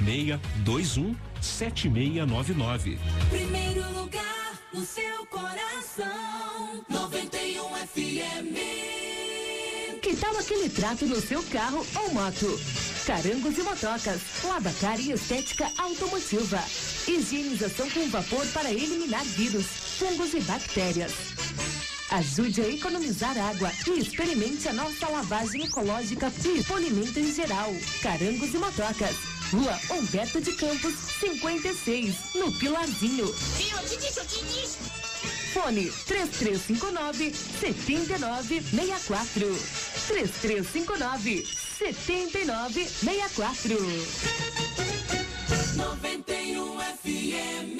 21 7699. Primeiro lugar no seu coração. 91 FM. Que tal aquele trato no seu carro ou moto? Carangos e motocas. Lavacar e estética automotiva. Higienização com vapor para eliminar vírus, fungos e bactérias. Ajude a economizar água e experimente a nossa lavagem ecológica e polimento em geral. Carangos e motocas. Rua Humberto de Campos, 56, no Pilarzinho. Eu te disse, eu te disse. Fone 3359 7964. 3359 7964. 91 FM.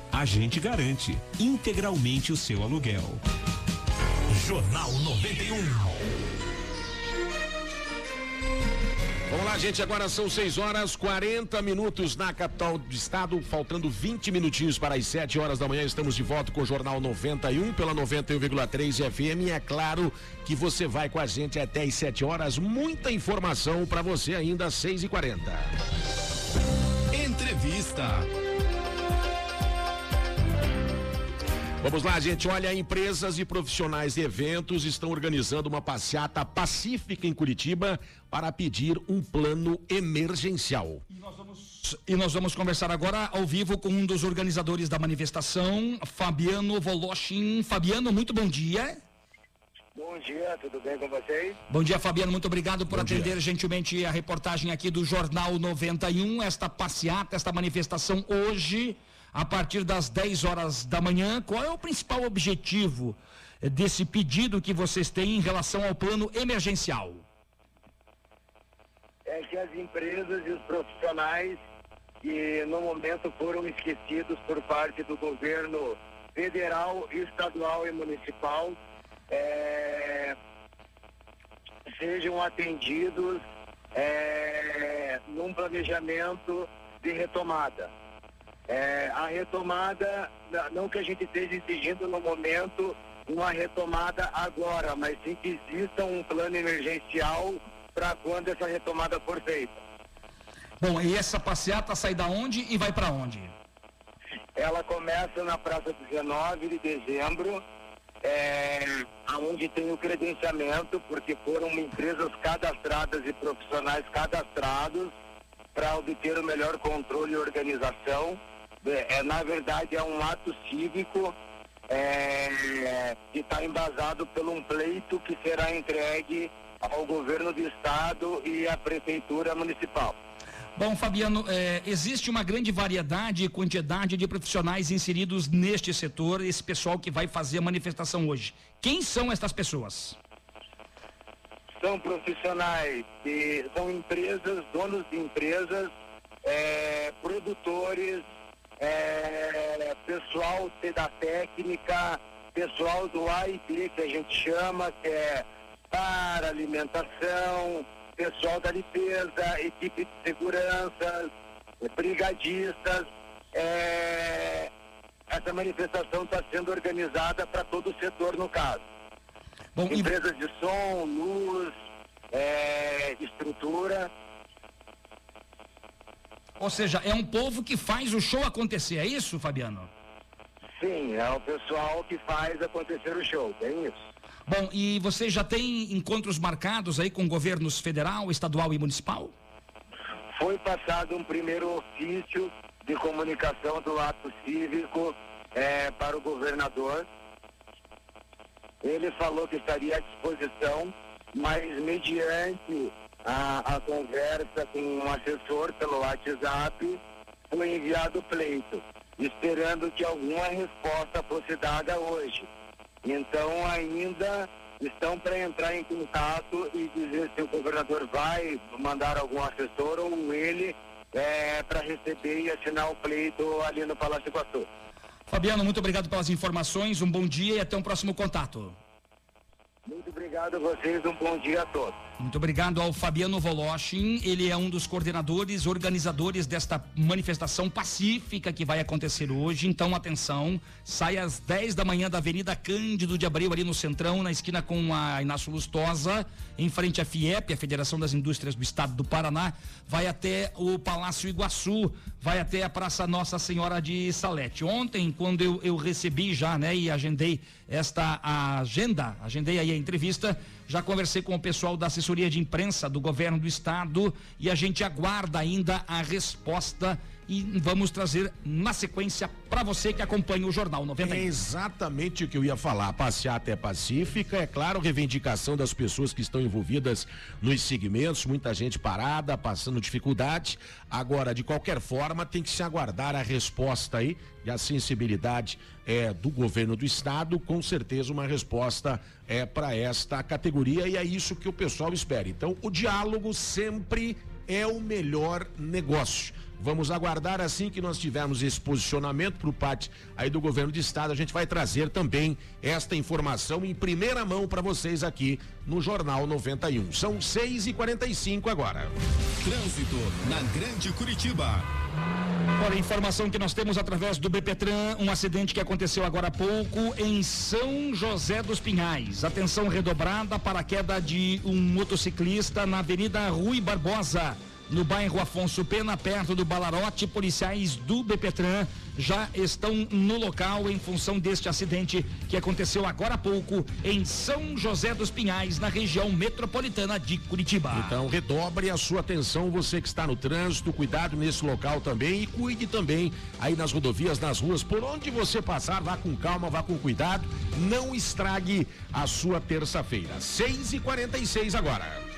A gente garante integralmente o seu aluguel. Jornal 91. Vamos lá, gente. Agora são 6 horas 40 minutos na capital do estado, faltando 20 minutinhos para as 7 horas da manhã. Estamos de volta com o Jornal 91 pela 91,3 FM. E é claro que você vai com a gente até as 7 horas. Muita informação para você ainda às 6 e 40 Entrevista. Vamos lá, gente. Olha, empresas e profissionais de eventos estão organizando uma passeata pacífica em Curitiba para pedir um plano emergencial. E nós vamos conversar agora ao vivo com um dos organizadores da manifestação, Fabiano Voloshin. Fabiano, muito bom dia. Bom dia, tudo bem com vocês? Bom dia, Fabiano. Muito obrigado por Bom atender dia. gentilmente a reportagem aqui do Jornal 91. Esta passeata, esta manifestação hoje, a partir das 10 horas da manhã. Qual é o principal objetivo eh, desse pedido que vocês têm em relação ao plano emergencial? É que as empresas e os profissionais que no momento foram esquecidos por parte do governo federal, estadual e municipal é, sejam atendidos é, num planejamento de retomada. É, a retomada, não que a gente esteja exigindo no momento uma retomada agora, mas sim que exista um plano emergencial para quando essa retomada for feita. Bom, e essa passeata sai da onde e vai para onde? Ela começa na praça 19 de dezembro, é, onde tem o credenciamento, porque foram empresas cadastradas e profissionais cadastrados para obter o melhor controle e organização. É, é, na verdade, é um ato cívico é, que está embasado por um pleito que será entregue ao governo do estado e à prefeitura municipal. Bom, Fabiano, eh, existe uma grande variedade e quantidade de profissionais inseridos neste setor, esse pessoal que vai fazer a manifestação hoje. Quem são estas pessoas? são profissionais, que são empresas, donos de empresas, é, produtores, é, pessoal da técnica, pessoal do AIB que a gente chama, que é para alimentação, pessoal da limpeza, equipe de segurança, brigadistas. é, essa manifestação está sendo organizada para todo o setor no caso. Empresas de som, luz, é, estrutura. Ou seja, é um povo que faz o show acontecer, é isso, Fabiano? Sim, é o pessoal que faz acontecer o show, tem isso. Bom, e você já tem encontros marcados aí com governos federal, estadual e municipal? Foi passado um primeiro ofício de comunicação do ato cívico é, para o governador. Ele falou que estaria à disposição, mas mediante a, a conversa com um assessor pelo WhatsApp, foi enviado o pleito, esperando que alguma resposta fosse dada hoje. Então ainda estão para entrar em contato e dizer se o governador vai mandar algum assessor ou ele para receber e assinar o pleito ali no Palácio Iguaçu. Fabiano, muito obrigado pelas informações, um bom dia e até um próximo contato. Muito obrigado a vocês, um bom dia a todos. Muito obrigado ao Fabiano Voloshin, ele é um dos coordenadores, organizadores desta manifestação pacífica que vai acontecer hoje. Então, atenção, sai às 10 da manhã da Avenida Cândido de Abreu, ali no Centrão, na esquina com a Inácio Lustosa, em frente à FIEP, a Federação das Indústrias do Estado do Paraná, vai até o Palácio Iguaçu, vai até a Praça Nossa Senhora de Salete. Ontem, quando eu, eu recebi já, né, e agendei esta agenda, agendei aí a entrevista, já conversei com o pessoal da assessoria de imprensa do governo do estado e a gente aguarda ainda a resposta e vamos trazer na sequência para você que acompanha o Jornal 90. É exatamente o que eu ia falar. A passeata é pacífica, é claro, reivindicação das pessoas que estão envolvidas nos segmentos, muita gente parada, passando dificuldade. Agora, de qualquer forma, tem que se aguardar a resposta aí e a sensibilidade é, do governo do estado, com certeza uma resposta é para esta categoria e é isso que o pessoal espera. Então, o diálogo sempre é o melhor negócio. Vamos aguardar assim que nós tivermos esse posicionamento por parte aí do governo de estado, a gente vai trazer também esta informação em primeira mão para vocês aqui no Jornal 91. São 6 e 45 agora. Trânsito na Grande Curitiba. Olha, informação que nós temos através do BPTran, um acidente que aconteceu agora há pouco em São José dos Pinhais. Atenção redobrada para a queda de um motociclista na Avenida Rui Barbosa no bairro Afonso Pena, perto do Balarote. Policiais do BPTran já estão no local em função deste acidente que aconteceu agora há pouco em São José dos Pinhais, na região metropolitana de Curitiba. Então, redobre a sua atenção, você que está no trânsito, cuidado nesse local também e cuide também aí nas rodovias, nas ruas, por onde você passar, vá com calma, vá com cuidado, não estrague a sua terça-feira. 6 e 46 agora.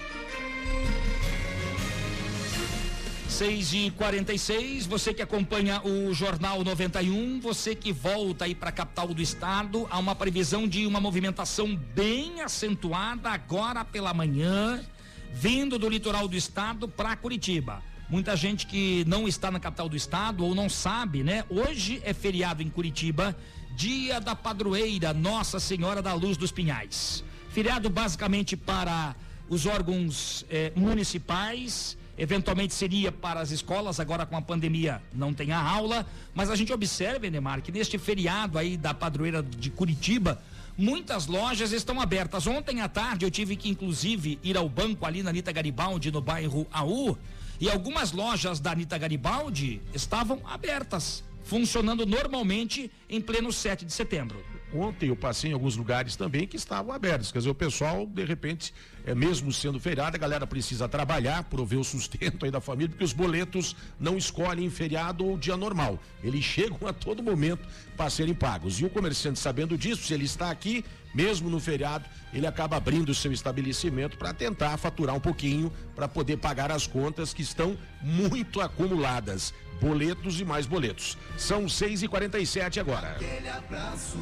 6 e 46 você que acompanha o Jornal 91, você que volta aí para a capital do estado, há uma previsão de uma movimentação bem acentuada agora pela manhã, vindo do litoral do estado para Curitiba. Muita gente que não está na capital do estado ou não sabe, né? Hoje é feriado em Curitiba, dia da padroeira Nossa Senhora da Luz dos Pinhais. Feriado basicamente para os órgãos eh, municipais eventualmente seria para as escolas, agora com a pandemia não tem a aula, mas a gente observa, Enemar, que neste feriado aí da padroeira de Curitiba, muitas lojas estão abertas. Ontem à tarde eu tive que inclusive ir ao banco ali na Anitta Garibaldi, no bairro AU, e algumas lojas da Anitta Garibaldi estavam abertas, funcionando normalmente em pleno 7 de setembro. Ontem eu passei em alguns lugares também que estavam abertos. Quer dizer, o pessoal, de repente, é mesmo sendo feriado, a galera precisa trabalhar, prover o sustento aí da família, porque os boletos não escolhem feriado ou dia normal. Eles chegam a todo momento para serem pagos. E o comerciante, sabendo disso, se ele está aqui, mesmo no feriado, ele acaba abrindo o seu estabelecimento para tentar faturar um pouquinho, para poder pagar as contas que estão muito acumuladas. Boletos e mais boletos. São 6 e 47 agora. Aquele abraço.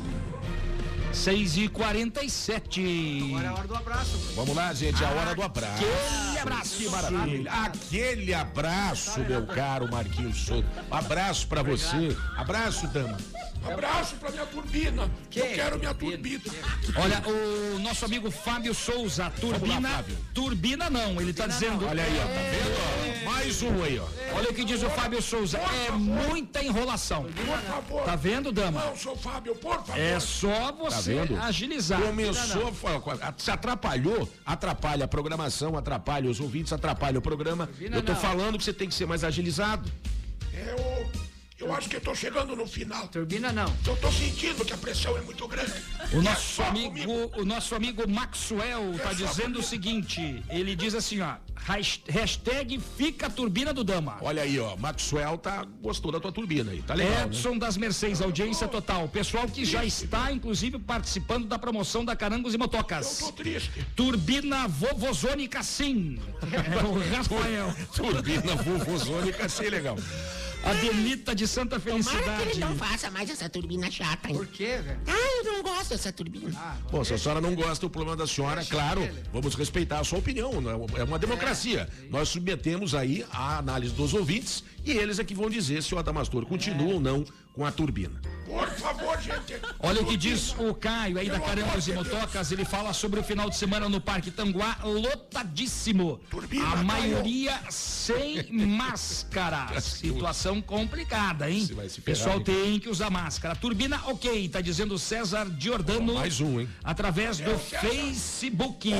6 e 47 Agora é a hora do abraço. Vamos lá, gente, é a hora do abraço. Aquele abraço. Que maravilha. Aquele abraço, meu caro Marquinhos Souto. Abraço pra você. Abraço, dama. Abraço pra minha turbina. Eu quero minha turbina. Olha, o nosso amigo Fábio Souza, turbina. Fábio. turbina não, ele tá dizendo. Olha aí, ó, tá vendo? ó? Mais um aí, ó. Olha o que diz o Fábio Souza. É muita enrolação. Por favor. Tá vendo, dama? Não, seu Fábio, por favor. É só Tá você vendo? agilizar. Começou, se atrapalhou, atrapalha a programação, atrapalha os ouvintes, atrapalha o programa. Eu tô não. falando que você tem que ser mais agilizado. Eu, Eu acho que eu tô chegando no final. Turbina não. Eu tô sentindo que a pressão é muito grande. O nosso amigo, o nosso amigo Maxwell tá dizendo o seguinte, ele diz assim, ó, has- hashtag fica a turbina do Dama. Olha aí, ó, Maxwell tá gostou da tua turbina aí, tá legal, né? Edson das Mercedes, audiência total. Pessoal que já está, inclusive, participando da promoção da Carangos e Motocas. Eu tô triste. Turbina vovozônica sim. É o Rafael. Turbina vovozônica, achei legal. A Benita de Santa Tomara que Felicidade. ele não faça mais essa turbina chata, hein? Por quê, velho? Ah, eu não gosto dessa turbina. Bom, se a senhora não gosta do problema da senhora, claro, vamos respeitar a sua opinião, né? é uma democracia. Nós submetemos aí a análise dos ouvintes e eles é que vão dizer se o Adamastor continua ou não com a turbina. Por favor, gente. Olha o que diz o Caio aí da Carangos e Motocas. Ele fala sobre o final de semana no Parque Tanguá, lotadíssimo. A maioria sem máscara. Situação complicada, hein? Pessoal hein? tem que usar máscara. Turbina, ok, tá dizendo César Giordano. Mais um, hein? Através do Facebook.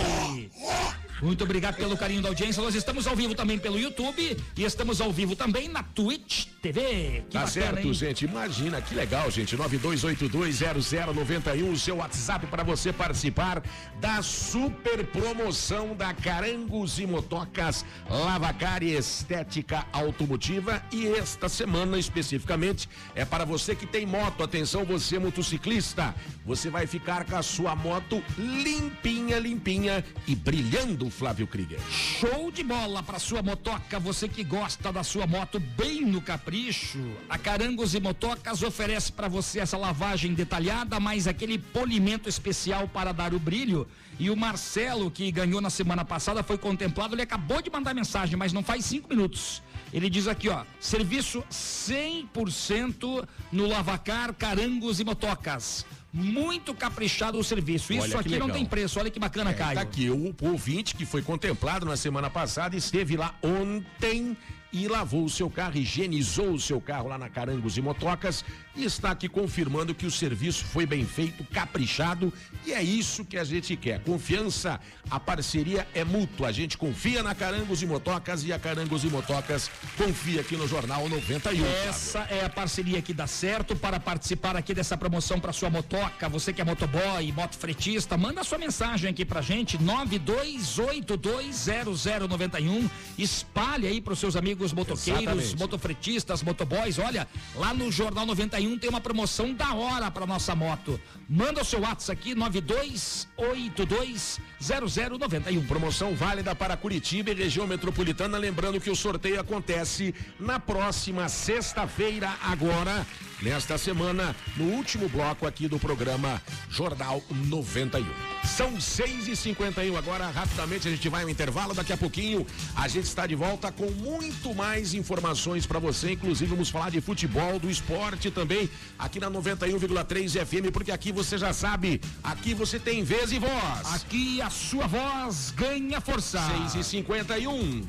Muito obrigado pelo carinho da audiência. Nós estamos ao vivo também pelo YouTube e estamos ao vivo também na Twitch TV. Que tá bacana, certo, hein? gente. Imagina que legal, gente. 92820091, o seu WhatsApp para você participar da super promoção da Carangos e Motocas Lavacar e Estética Automotiva. E esta semana especificamente é para você que tem moto. Atenção, você motociclista. Você vai ficar com a sua moto limpinha, limpinha e brilhando, Flávio Krieger. Show de bola para sua motoca, você que gosta da sua moto bem no capricho. A Carangos e Motocas oferece para você essa lavagem detalhada, mais aquele polimento especial para dar o brilho. E o Marcelo, que ganhou na semana passada, foi contemplado. Ele acabou de mandar mensagem, mas não faz cinco minutos. Ele diz aqui, ó, serviço 100% no Lavacar, Carangos e Motocas. Muito caprichado o serviço. Isso Olha aqui não tem preço. Olha que bacana, É, Caio. Tá aqui o, o ouvinte que foi contemplado na semana passada, esteve lá ontem e lavou o seu carro, higienizou o seu carro lá na Carangos e Motocas e está aqui confirmando que o serviço foi bem feito, caprichado e é isso que a gente quer. Confiança, a parceria é mútua. A gente confia na Carangos e Motocas e a Carangos e Motocas confia aqui no Jornal 91. Essa é a parceria que dá certo para participar aqui dessa promoção para sua motoca. Você que é motoboy, motofretista, manda sua mensagem aqui pra gente, 92820091. Espalhe aí pros seus amigos motoqueiros, Exatamente. motofretistas, motoboys. Olha, lá no Jornal 91 tem uma promoção da hora para nossa moto. Manda o seu WhatsApp aqui, 92820091. Promoção válida para Curitiba e região metropolitana. Lembrando que o sorteio acontece na próxima sexta-feira, agora, nesta semana, no último bloco aqui do programa Jornal 91. São 6 e 51 agora, rapidamente a gente vai ao intervalo. Daqui a pouquinho a gente está de volta com muito mais informações para você. Inclusive, vamos falar de futebol, do esporte também, aqui na 91,3 FM, porque aqui você já sabe, aqui você tem vez e voz. Aqui a sua voz ganha força. 6 e 51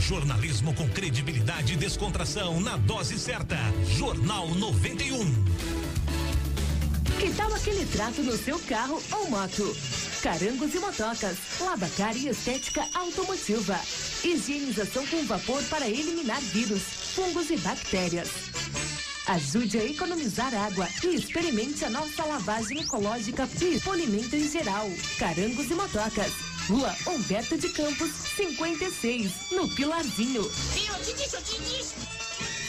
Jornalismo com credibilidade e descontração na dose certa. Jornal 91. Que tal aquele trato no seu carro ou moto? Carangos e motocas, lavacar e estética automotiva. Higienização com vapor para eliminar vírus, fungos e bactérias. Ajude a economizar água e experimente a nossa lavagem ecológica e polimento em geral. Carangos e motocas. Rua Humberto de Campos, 56, no Pilarzinho.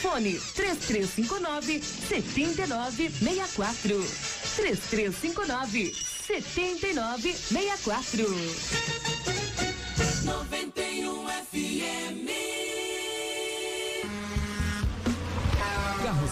Fone 3359 7964. 3359 7964.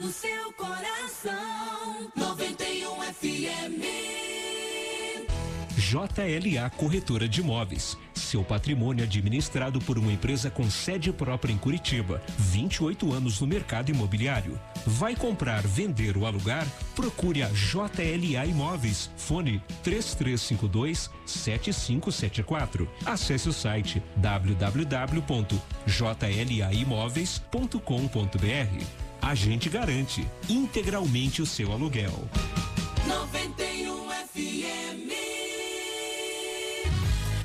no seu coração. 91 FM. JLA Corretora de Imóveis. seu patrimônio administrado por uma empresa com sede própria em Curitiba. 28 anos no mercado imobiliário. Vai comprar, vender ou alugar? Procure a JLA Imóveis. Fone 3352 7574. Acesse o site www.jlaimóveis.com.br. A gente garante integralmente o seu aluguel. 91 FM.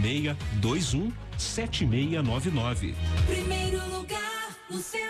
21 7699. Primeiro lugar no seu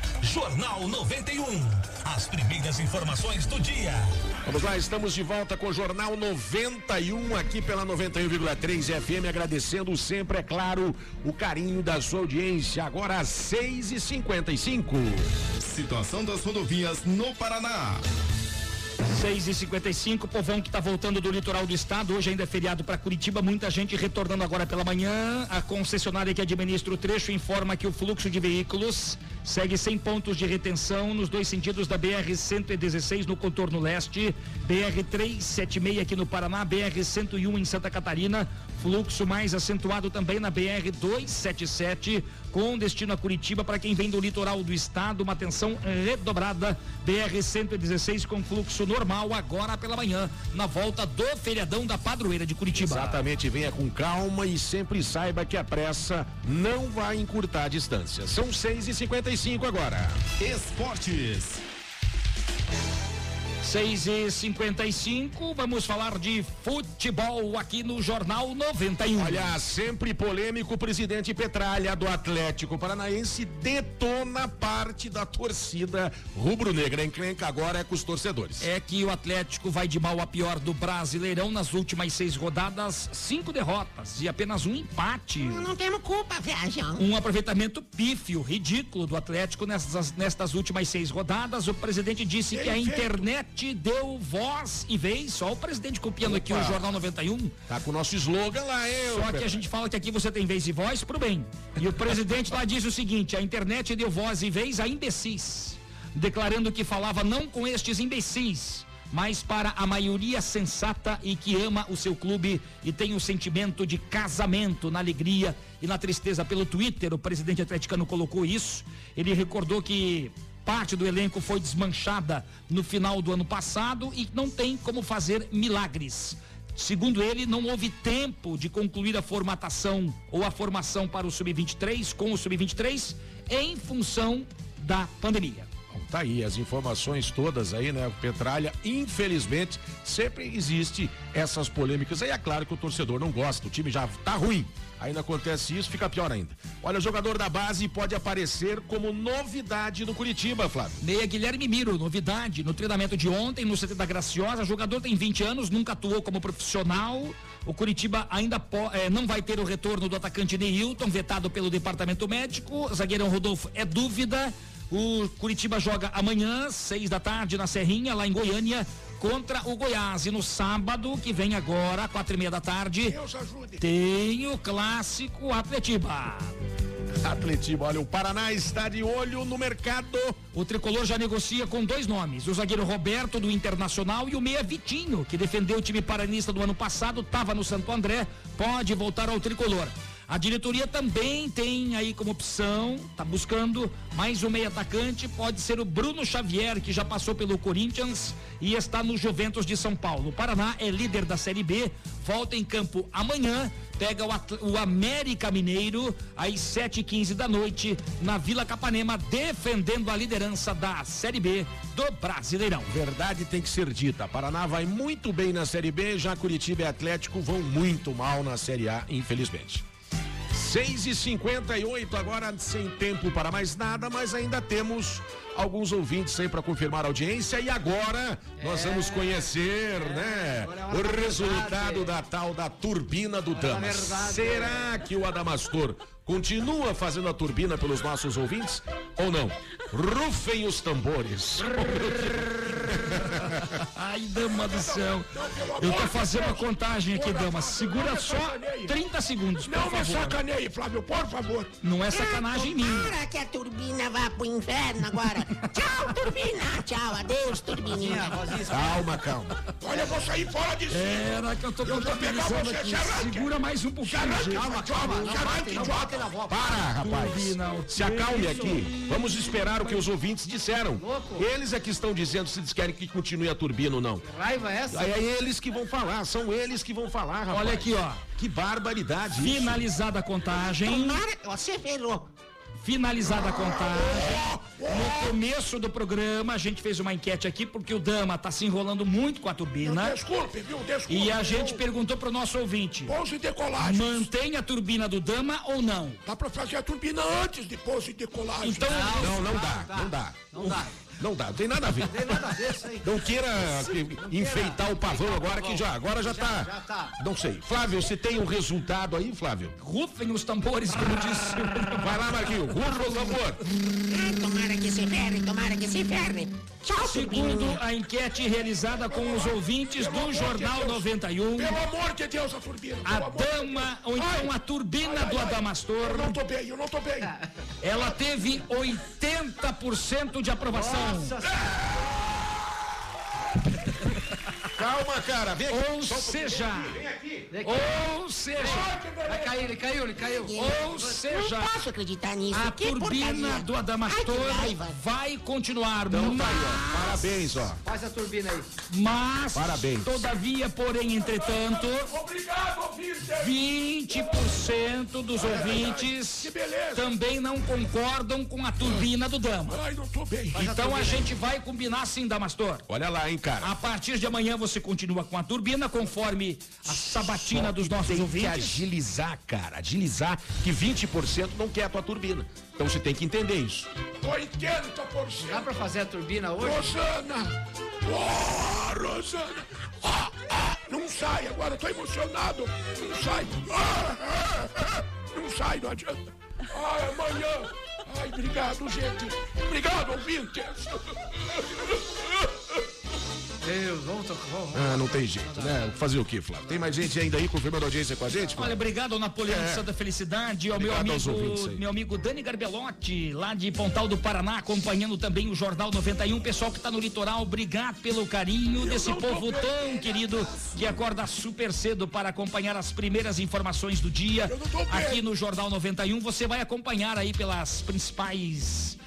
Jornal 91. As primeiras informações do dia. Vamos lá, estamos de volta com o Jornal 91 aqui pela 91,3 FM, agradecendo sempre, é claro, o carinho da sua audiência. Agora às 6 e 55 Situação das rodovias no Paraná. 6 e 55 povão que está voltando do litoral do estado. Hoje ainda é feriado para Curitiba. Muita gente retornando agora pela manhã. A concessionária que administra o trecho informa que o fluxo de veículos segue sem pontos de retenção nos dois sentidos da BR-116 no contorno leste, BR-376 aqui no Paraná, BR-101 em Santa Catarina. Fluxo mais acentuado também na BR-277 com destino a Curitiba para quem vem do litoral do estado. Uma atenção redobrada. BR-116 com fluxo normal agora pela manhã, na volta do feriadão da padroeira de Curitiba. Exatamente, venha com calma e sempre saiba que a pressa não vai encurtar a distância. São 6 e 55 agora. Esportes. 6 e 55 vamos falar de futebol aqui no Jornal 91. Olha, sempre polêmico, o presidente Petralha do Atlético Paranaense detona parte da torcida rubro-negra. Encrenca agora é com os torcedores. É que o Atlético vai de mal a pior do Brasileirão nas últimas seis rodadas, cinco derrotas e apenas um empate. Não temos culpa, viajão. Um aproveitamento pífio, ridículo do Atlético nestas, nestas últimas seis rodadas. O presidente disse que a internet deu voz e vez, só o presidente copiando aqui o Opa. Jornal 91. Tá com o nosso slogan lá, ô Só que a gente fala que aqui você tem vez e voz pro bem. E o presidente lá diz o seguinte: a internet deu voz e vez a imbecis, declarando que falava não com estes imbecis, mas para a maioria sensata e que ama o seu clube e tem o sentimento de casamento na alegria e na tristeza. Pelo Twitter, o presidente atleticano colocou isso. Ele recordou que parte do elenco foi desmanchada no final do ano passado e não tem como fazer milagres. Segundo ele, não houve tempo de concluir a formatação ou a formação para o Sub-23 com o Sub-23 em função da pandemia. Tá aí as informações todas aí, né? Petralha, infelizmente, sempre existe essas polêmicas. Aí é claro que o torcedor não gosta, o time já tá ruim. Ainda acontece isso, fica pior ainda. Olha, o jogador da base pode aparecer como novidade no Curitiba, Flávio. Meia Guilherme Miro, novidade no treinamento de ontem no CT da Graciosa. Jogador tem 20 anos, nunca atuou como profissional. O Curitiba ainda eh, não vai ter o retorno do atacante Neilton, vetado pelo departamento médico. Zagueirão Rodolfo é dúvida. O Curitiba joga amanhã, seis da tarde, na Serrinha, lá em Goiânia, contra o Goiás. E no sábado, que vem agora, quatro e meia da tarde, tem o clássico Atletiba. Atletiba, olha, o Paraná está de olho no mercado. O tricolor já negocia com dois nomes: o zagueiro Roberto do Internacional e o meia Vitinho, que defendeu o time paranista do ano passado, estava no Santo André, pode voltar ao tricolor. A diretoria também tem aí como opção, tá buscando mais um meio atacante, pode ser o Bruno Xavier, que já passou pelo Corinthians e está no Juventus de São Paulo. O Paraná é líder da Série B, volta em campo amanhã, pega o, o América Mineiro às 7h15 da noite na Vila Capanema, defendendo a liderança da Série B do Brasileirão. Verdade tem que ser dita. Paraná vai muito bem na Série B, já Curitiba e Atlético vão muito mal na Série A, infelizmente. 6 e 58 agora sem tempo para mais nada, mas ainda temos alguns ouvintes aí para confirmar a audiência e agora nós vamos conhecer, né, o resultado da tal da turbina do Damas. verdade. Será que o Adamastor continua fazendo a turbina pelos nossos ouvintes ou não? Rufem os tambores. Ai, dama do céu. Eu tô fazendo a contagem aqui, dama. Segura só 30 segundos, por Não me favor. sacaneie, Flávio, por favor. Não é sacanagem minha. Para que a turbina vá pro inferno agora. Tchau, turbina. Tchau, adeus, turbininha. Calma, calma. Olha, eu vou sair fora de cima. Era que eu tô Eu vou pegar contabilizando você, aqui. Segura mais um pouquinho, gente. calma, idiota. Para, rapaz. Turbina, o Se acalme aqui. Vamos esperar o que os ouvintes disseram. Eles é que estão dizendo se eles querem que continue a turbina ou não. Raiva essa? Aí é eles que vão falar, são eles que vão falar, rapaz. Olha aqui, ó. Que barbaridade. isso. Finalizada a contagem. Tomara, você ferrou. Finalizada a contagem. No começo do programa, a gente fez uma enquete aqui, porque o Dama tá se enrolando muito com a turbina. Desculpe, viu? Desculpe. E a gente eu- perguntou pro nosso ouvinte: Pouso e decolagem. mantém a turbina do Dama ou não? Dá pra fazer a turbina antes de pouso e decolagem. Então, Não, não dá, não dá. Não dá. Não dá, não tem nada a ver. Tem nada a ver isso aí. Não queira que- enfeitar o pavão agora que já, agora já tá. Já tá. Não sei. Flávio, você tem um resultado aí, Flávio? Rufem os tambores, como disse. Vai lá, Marquinhos, rufa o tambor. Ah, tomara que se ferre, tomara que se ferre. Tchau, Segundo a enquete realizada com os ouvintes do Jornal 91, Pelo amor de Deus, a turbina. a dama, ou então a turbina do Eu Adamastor, não tô bem, eu não tô bem. ela teve 80% de aprovação. Nossa senhora! Calma, cara, vem aqui. Ou Só um pouquinho. seja, Vem aqui. ou seja, Vai cair, ele caiu, ele caiu. ou seja, Não posso acreditar nisso. a que turbina porcaria. do Adamastor Ai, vai continuar, Então tá aí, ó. mas, Parabéns, ó. Faz a turbina aí. mas, Parabéns. todavia, porém, entretanto, Obrigado, ouvinte. 20% dos ouvintes também não concordam com a turbina do Dama. Ai, não tô bem. Então a gente vai combinar sim, Damastor. Olha lá, hein, cara. A partir de amanhã você continua com a turbina, conforme a sabatina dos nossos tem que ouvintes. agilizar, cara. Agilizar que 20% não quer a tua turbina. Então você tem que entender isso. 80%. Dá pra fazer a turbina hoje? Rosana! Oh, Rosana! Ah, ah, não sai agora, eu tô emocionado. Não sai. Ah, ah, ah, não sai, não adianta. Ai, amanhã. Ai, obrigado, gente. Obrigado, ouvintes. Deus, vamos tocar. Vamos. Ah, não tem jeito, né? Fazer o quê, Flávio? Tem mais gente ainda aí confirmando a audiência com a gente? Olha, Flávio? obrigado ao Napoleão É. de Santa Felicidade, ao meu Obrigado amigo, meu amigo Dani Garbelotti, lá de Pontal do Paraná, acompanhando também o Jornal 91. Pessoal que está no litoral, obrigado pelo carinho desse povo tão querido que acorda super cedo para acompanhar as primeiras informações do dia. Aqui no Jornal 91, você vai acompanhar aí pelas principais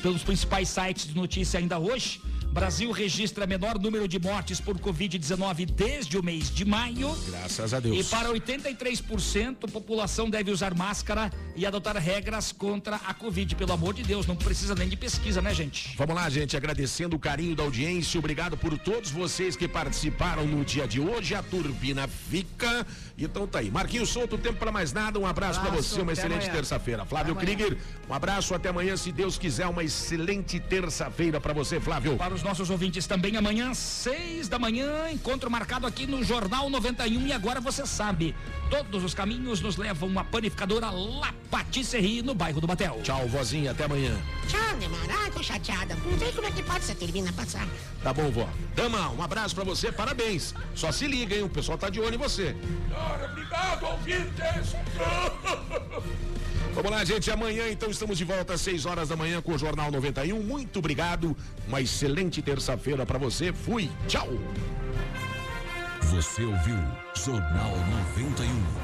pelos principais sites de notícia ainda hoje. Brasil registra menor número de mortes por Covid-19 desde o mês de maio. Graças a Deus. E para 83%, a população deve usar máscara e adotar regras contra a Covid. Pelo amor de Deus, não precisa nem de pesquisa, né, gente? Vamos lá, gente, agradecendo o carinho da audiência, obrigado por todos vocês que participaram no dia de hoje. A turbina fica. Então tá aí. Marquinhos Souto, tempo para mais nada. Um abraço para Abraço, você, uma excelente terça-feira. Flávio. Krieger, um abraço até amanhã, se Deus quiser, uma excelente terça-feira para você, Flávio. Para os nossos ouvintes também, amanhã, seis da manhã, encontro marcado aqui no Jornal 91. E agora você sabe, todos os caminhos nos levam à panificadora La Patisserie, no bairro do Batel. Tchau, vozinha, até amanhã. Tchau, Neymar. Tô chateada. Não sei como é que pode essa turbina passar. Tá bom, vó. Dama, um abraço para você, parabéns. Só se liga, hein? O pessoal tá de olho em você. Senhora, obrigado, ouvintes. Vamos lá, gente. Amanhã, então, estamos de volta às 6 horas da manhã com o Jornal 91. Muito obrigado. Uma excelente terça-feira para você. Fui. Tchau. Você ouviu Jornal 91.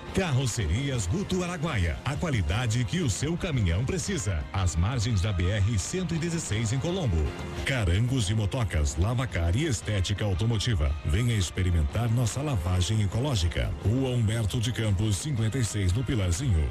Carrocerias Guto Araguaia. A qualidade que o seu caminhão precisa. Às margens da BR 116 em Colombo. Carangos e motocas, lavacar e estética automotiva. Venha experimentar nossa lavagem ecológica. Rua Humberto de Campos, 56 no Pilarzinho.